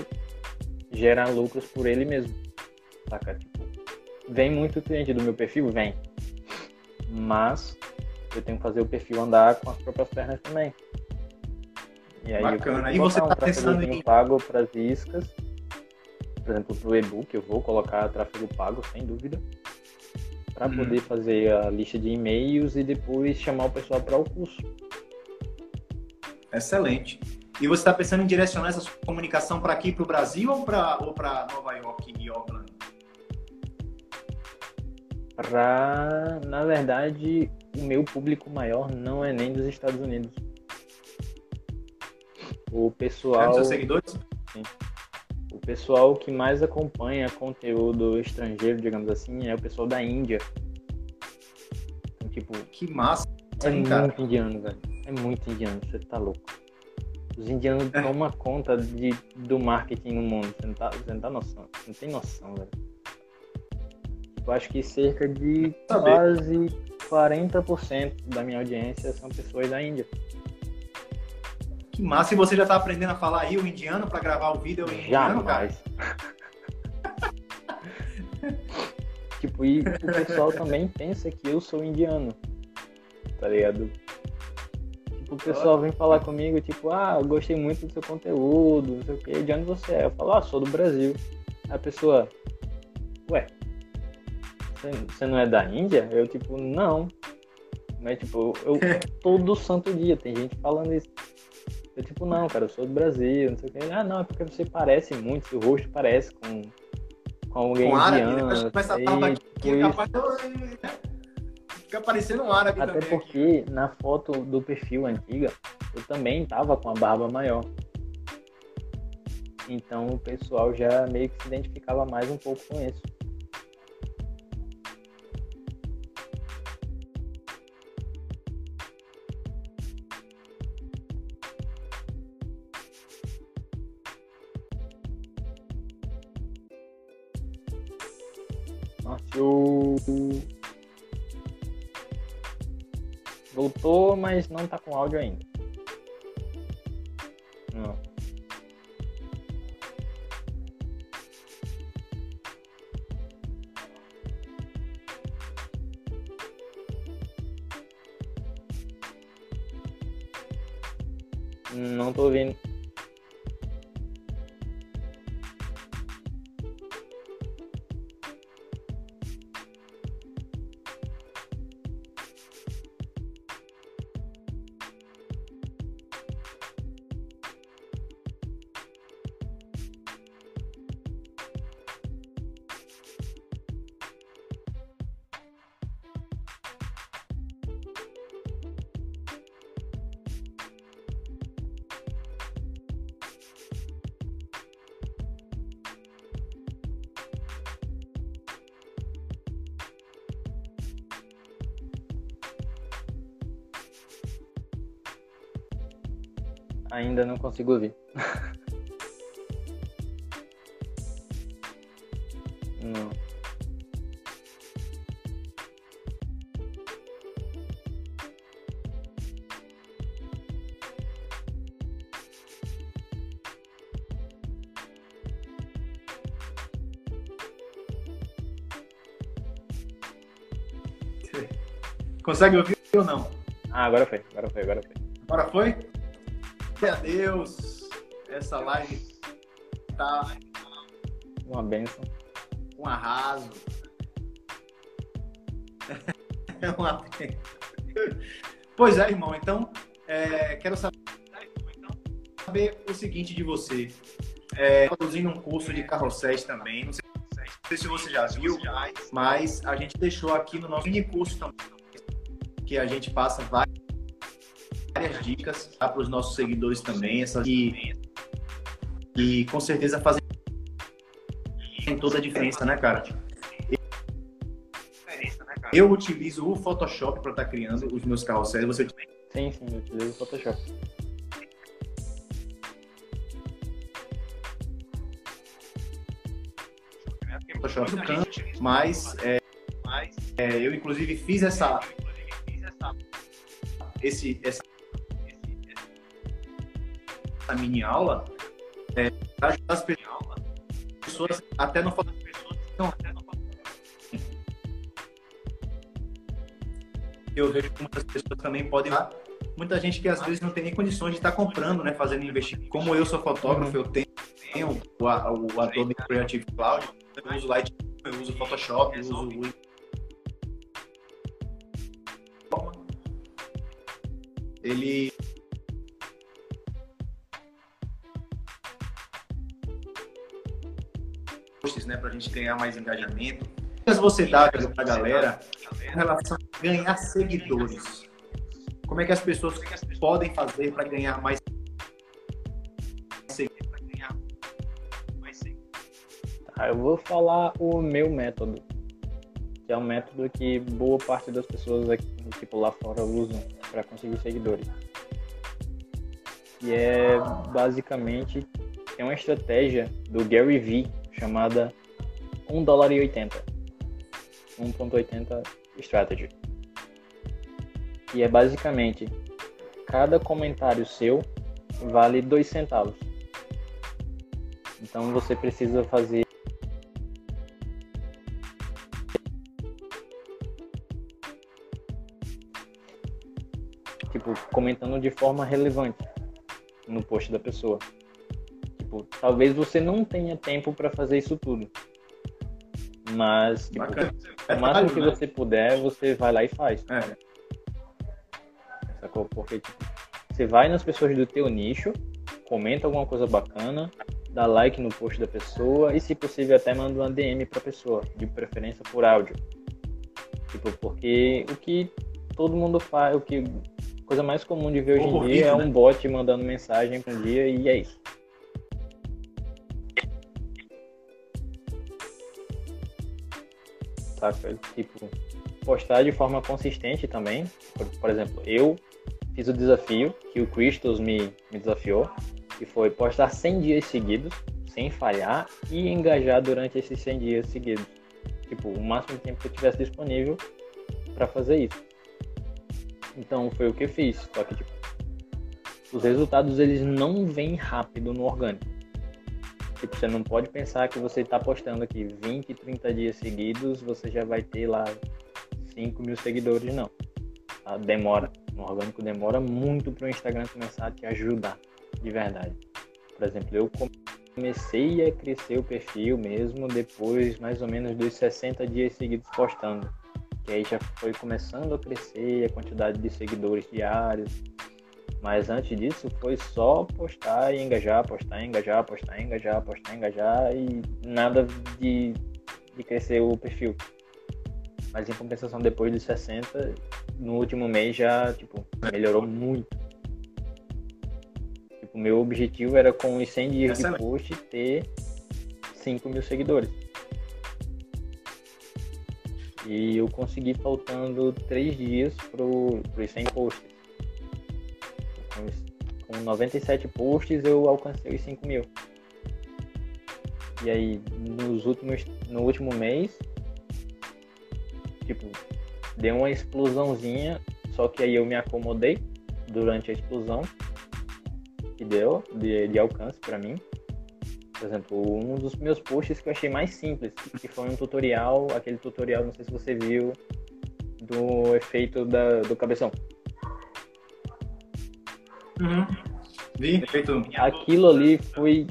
gerar lucros por ele mesmo. Saca? Tipo, vem muito cliente do meu perfil? Vem. Mas eu tenho que fazer o perfil andar com as próprias pernas também. E aí Bacana. E você está pensando em pago para as iscas. Por exemplo, para o e-book eu vou colocar tráfego pago, sem dúvida. Para hum. poder fazer a lista de e-mails e depois chamar o pessoal para o curso. Excelente. E você está pensando em direcionar essa comunicação para aqui, para o Brasil ou para ou Nova York e Auckland? Pra, na verdade, o meu público maior não é nem dos Estados Unidos. O pessoal. É dos seus seguidores? Sim. O pessoal que mais acompanha conteúdo estrangeiro, digamos assim, é o pessoal da Índia. Então, tipo. Que massa! É muito cara. indiano, velho. É muito indiano, você tá louco. Os indianos é. tomam conta de, do marketing no mundo, você não, tá, você não tá noção. Você não tem noção, velho. Eu acho que cerca de quase 40% da minha audiência são pessoas da Índia. Que massa! E você já tá aprendendo a falar aí o indiano para gravar o vídeo em indiano, cara? tipo, e o pessoal também pensa que eu sou indiano. Tá ligado? Tipo, o pessoal vem falar comigo, tipo, ah, eu gostei muito do seu conteúdo, não sei o que, de onde você é? Eu falo, ah, sou do Brasil. A pessoa, ué, você não é da Índia? Eu, tipo, não. Mas, tipo, eu todo santo dia tem gente falando isso. Eu, tipo, não, cara, eu sou do Brasil, não sei o que. Ah, não, é porque você parece muito, seu rosto parece com, com alguém com indiano. Árabe, mas essa aqui é capaz. Fica parecendo um árabe Até porque aqui. na foto do perfil antiga, eu também tava com a barba maior. Então o pessoal já meio que se identificava mais um pouco com isso. Voltou, mas não tá com áudio ainda. Não. Não tô ouvindo. Ainda não consigo ouvir. não. Consegue ouvir ou não? Ah, agora foi, agora foi, agora foi. Agora foi? A Deus, essa live tá uma benção, um arraso. É uma benção. Pois é, irmão. Então, é, quero saber, saber o seguinte de você. É, produzindo um curso de carrosséis também. Não sei, não sei se você já viu, mas a gente deixou aqui no nosso mini curso também que a gente passa várias várias dicas tá, para os nossos seguidores também, essas que, e com certeza fazem toda a diferença, né, cara? Eu utilizo o Photoshop para estar tá criando os meus carrosséis. Você Sim, sim, eu utilizo o Photoshop. Photoshop mas é, é, eu inclusive fiz essa esse essa essa mini aula é, ajudar as pessoas até não falar não, eu vejo que muitas pessoas também podem lá. Muita gente que às vezes não tem nem condições de estar comprando, né, fazendo investimento. Como eu sou fotógrafo, eu tenho, tenho o, o Adobe Creative Cloud, eu uso Lightroom, eu uso Photoshop, eu uso ele gente ganhar mais engajamento. Mas você dá para a galera em relação a ganhar seguidores? Como é que as pessoas podem fazer para ganhar mais seguidores? Tá, eu vou falar o meu método, que é um método que boa parte das pessoas aqui, tipo lá fora usam para conseguir seguidores. E é basicamente é uma estratégia do Gary Vee chamada 1 dólar e 80. 1.80 strategy. E é basicamente cada comentário seu vale 2 centavos. Então você precisa fazer tipo comentando de forma relevante no post da pessoa. Tipo, talvez você não tenha tempo para fazer isso tudo. Mas, tipo, o máximo que né? você puder, você vai lá e faz. É. Sacou? Porque, tipo, você vai nas pessoas do teu nicho, comenta alguma coisa bacana, dá like no post da pessoa e, se possível, até manda uma DM pra pessoa, de preferência por áudio. Tipo, porque o que todo mundo faz, o que coisa mais comum de ver hoje em dia é um né? bot mandando mensagem por dia e é isso. Saca? Tipo, postar de forma consistente também. Por, por exemplo, eu fiz o desafio que o Christos me, me desafiou, que foi postar 100 dias seguidos, sem falhar, e engajar durante esses 100 dias seguidos. Tipo, o máximo de tempo que eu tivesse disponível para fazer isso. Então foi o que eu fiz. Só que tipo, os resultados eles não vêm rápido no orgânico. Tipo, você não pode pensar que você está postando aqui 20, 30 dias seguidos, você já vai ter lá 5 mil seguidores, não. Tá? Demora. No orgânico demora muito para o Instagram começar a te ajudar, de verdade. Por exemplo, eu comecei a crescer o perfil mesmo depois mais ou menos dos 60 dias seguidos postando que aí já foi começando a crescer a quantidade de seguidores diários. Mas antes disso foi só postar e engajar, postar, engajar, postar, engajar, postar, engajar e nada de, de crescer o perfil. Mas em compensação, depois dos 60, no último mês já tipo, melhorou muito. Tipo, meu objetivo era com os 100 dias de post ter 5 mil seguidores. E eu consegui faltando três dias pro, pro 100 posts. Com, com 97 posts eu alcancei os 5 mil. E aí, nos últimos, no último mês, tipo, deu uma explosãozinha, só que aí eu me acomodei durante a explosão que deu de, de alcance para mim. Por exemplo, um dos meus posts que eu achei mais simples, que foi um tutorial, aquele tutorial, não sei se você viu, do efeito da, do cabeção. Uhum. Vi. Aquilo ali foi.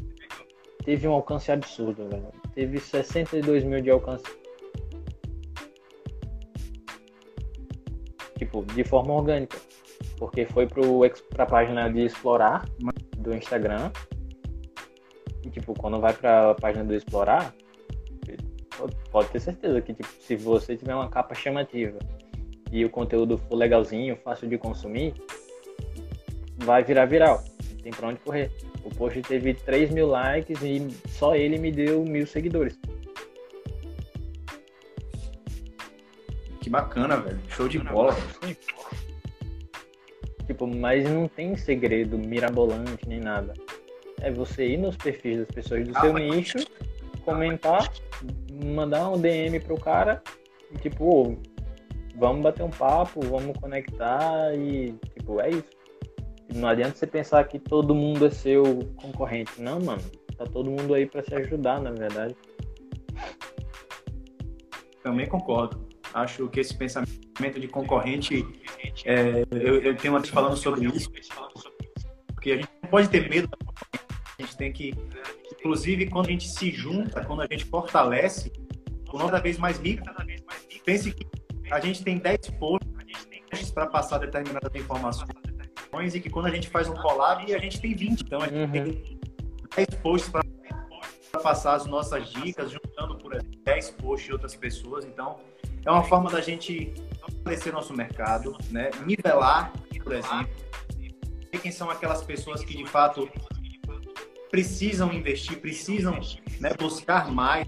Teve um alcance absurdo, velho. Teve 62 mil de alcance. Tipo, de forma orgânica. Porque foi pro, pra página de explorar do Instagram tipo, quando vai para a página do Explorar, pode ter certeza que, tipo, se você tiver uma capa chamativa e o conteúdo for legalzinho, fácil de consumir, vai virar viral. Não tem pra onde correr. O post teve 3 mil likes e só ele me deu mil seguidores. Que bacana, velho. Show de bola. Tipo, mas não tem segredo mirabolante nem nada é você ir nos perfis das pessoas do ah, seu nicho, comentar, mandar um DM pro cara, e, tipo, vamos bater um papo, vamos conectar e, tipo, é isso. Não adianta você pensar que todo mundo é seu concorrente. Não, mano. Tá todo mundo aí para se ajudar, na verdade. Também concordo. Acho que esse pensamento de concorrente, é, eu, eu tenho antes falando sobre isso, porque a gente não pode ter medo a gente tem que, inclusive, quando a gente se junta, quando a gente fortalece, o cada vez mais rico. Pense que a gente tem 10 posts para passar determinadas informações e que quando a gente faz um collab, a gente tem 20. Então, a gente uhum. tem 10 posts para passar as nossas dicas, juntando por 10 posts de outras pessoas. Então, é uma forma da gente fortalecer nosso mercado, né? nivelar, por exemplo, quem são aquelas pessoas que de fato precisam investir, precisam né, buscar mais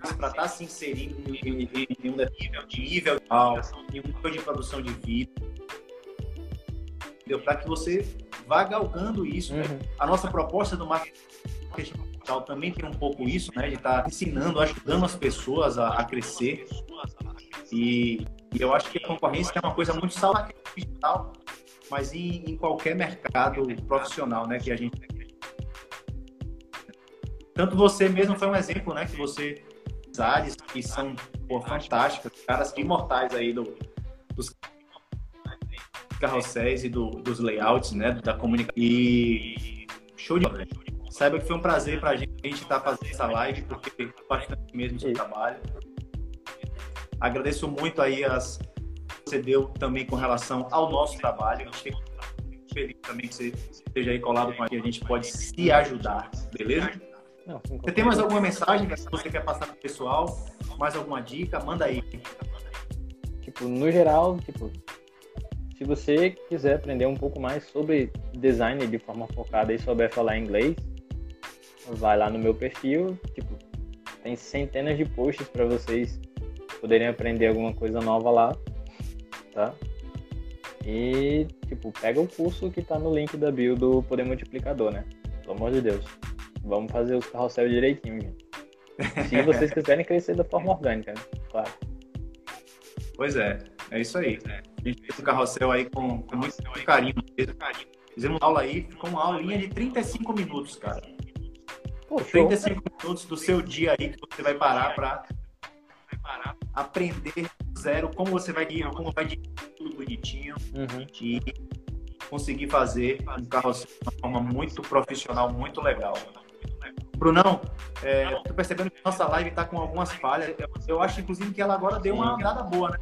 para estar tá se inserindo em, um nível de nível um nível de produção de vídeo, para que você vá galgando isso. Né? Uhum. Né? A nossa proposta do marketing digital também tem um pouco isso, né, de estar tá ensinando, ajudando as pessoas a, a crescer. E, e, eu acho que a concorrência é uma coisa muito saudável digital, mas em, em qualquer mercado profissional, né, que a gente tanto você mesmo foi um exemplo, né? Que você áreas que são pô, fantásticas, caras imortais aí do, dos carrosséis e do, dos layouts, né, da comunicação. E show de bola. Saiba que foi um prazer para a gente estar tá fazendo essa live, porque bastante mesmo seu trabalho. Agradeço muito aí as que você deu também com relação ao nosso trabalho. Fico feliz também que você esteja aí colado com a gente, a gente pode se ajudar, beleza? Não, você tem mais alguma mensagem que você quer passar para o pessoal? Mais alguma dica? Manda aí. Tipo, no geral, tipo, se você quiser aprender um pouco mais sobre design de forma focada e souber falar inglês, vai lá no meu perfil, tipo, tem centenas de posts para vocês poderem aprender alguma coisa nova lá, tá? E, tipo, pega o curso que tá no link da bio do Poder Multiplicador, né? Pelo amor de Deus. Vamos fazer os carrossel direitinho, gente. Se vocês quiserem crescer da forma orgânica, né? claro. Pois é, é isso aí. A gente fez o carrossel aí com, com muito carinho. Fizemos aula aí, ficou uma aulinha de 35 minutos, cara. Pô, 35 minutos do seu dia aí que você vai parar para aprender zero como você vai como vai tudo bonitinho uhum. e conseguir fazer um carrossel de uma forma muito profissional, muito legal. Brunão, é, tô percebendo que nossa live tá com algumas falhas. Eu, eu acho, inclusive, que ela agora deu uma andada boa, né?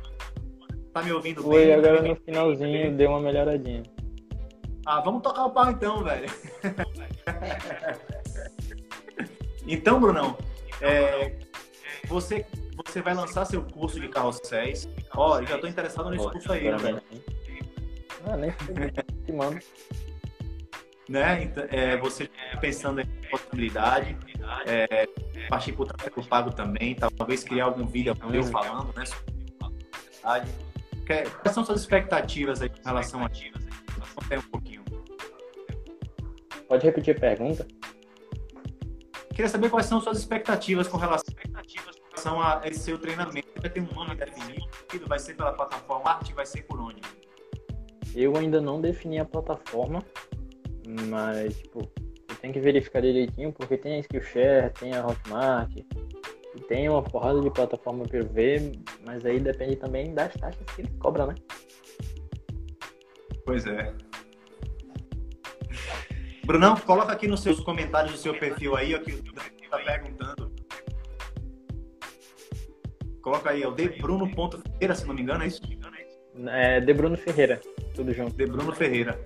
Tá me ouvindo Foi, bem? Foi, agora no finalzinho deu uma melhoradinha. Ah, vamos tocar o pau então, velho. Então, Brunão, é, você, você vai lançar seu curso de carrosséis. Ó, oh, já estou interessado nesse curso aí, velho. Ah, nem te mando. Né? Então, é, você pensando em possibilidade, é, partir para o tráfego pago também, talvez criar algum vídeo eu falando, né? Sobre Quais são suas expectativas aí em relação a ativas? Conta um pouquinho. Pode repetir a pergunta? Queria saber quais são suas expectativas com relação, a esse seu treinamento. Vai ter um nome definido? Vai ser pela plataforma Arte? Vai ser por onde? Eu ainda não defini a plataforma, mas tipo, eu tenho que verificar direitinho porque tem a Skillshare, tem a Hotmart, tem uma porrada de plataforma para ver, mas aí depende também das taxas que ele cobra, né? Pois é. Brunão, coloca aqui nos seus comentários do seu perfil aí, ó, que o tá perguntando. Coloca aí, é o debruno.ferreira, se não me engano, é isso? É, De Bruno Ferreira, tudo junto. De Bruno Ferreira.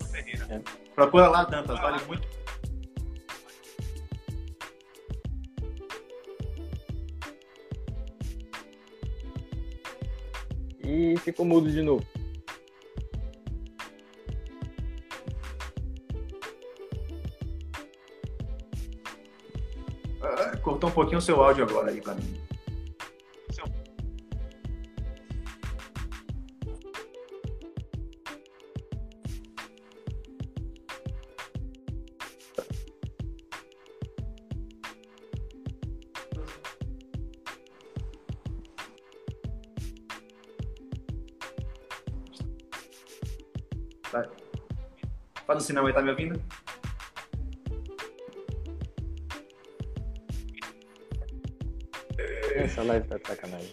É. Procura lá, Dantas, vale muito. E ficou mudo de novo. cortou um pouquinho o seu áudio agora aí para mim. Um sinal aí, tá me ouvindo? Essa live tá de sacanagem.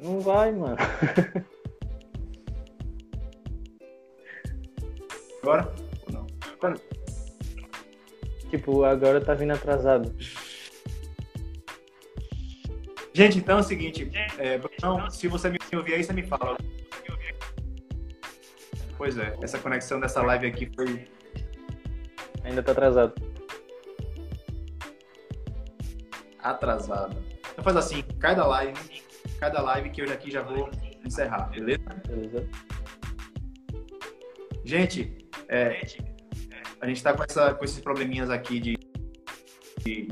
Não vai, mano. Agora? Ou não? Tipo, agora tá vindo atrasado. Gente, então é o seguinte, é, Bruno, se você me ouvir aí, você me fala. Pois é, essa conexão dessa live aqui foi. Ainda tá atrasado. Atrasado. Então faz assim, cada live, cada live que eu aqui já vou encerrar, beleza? Beleza. Gente, é, a gente tá com, essa, com esses probleminhas aqui de, de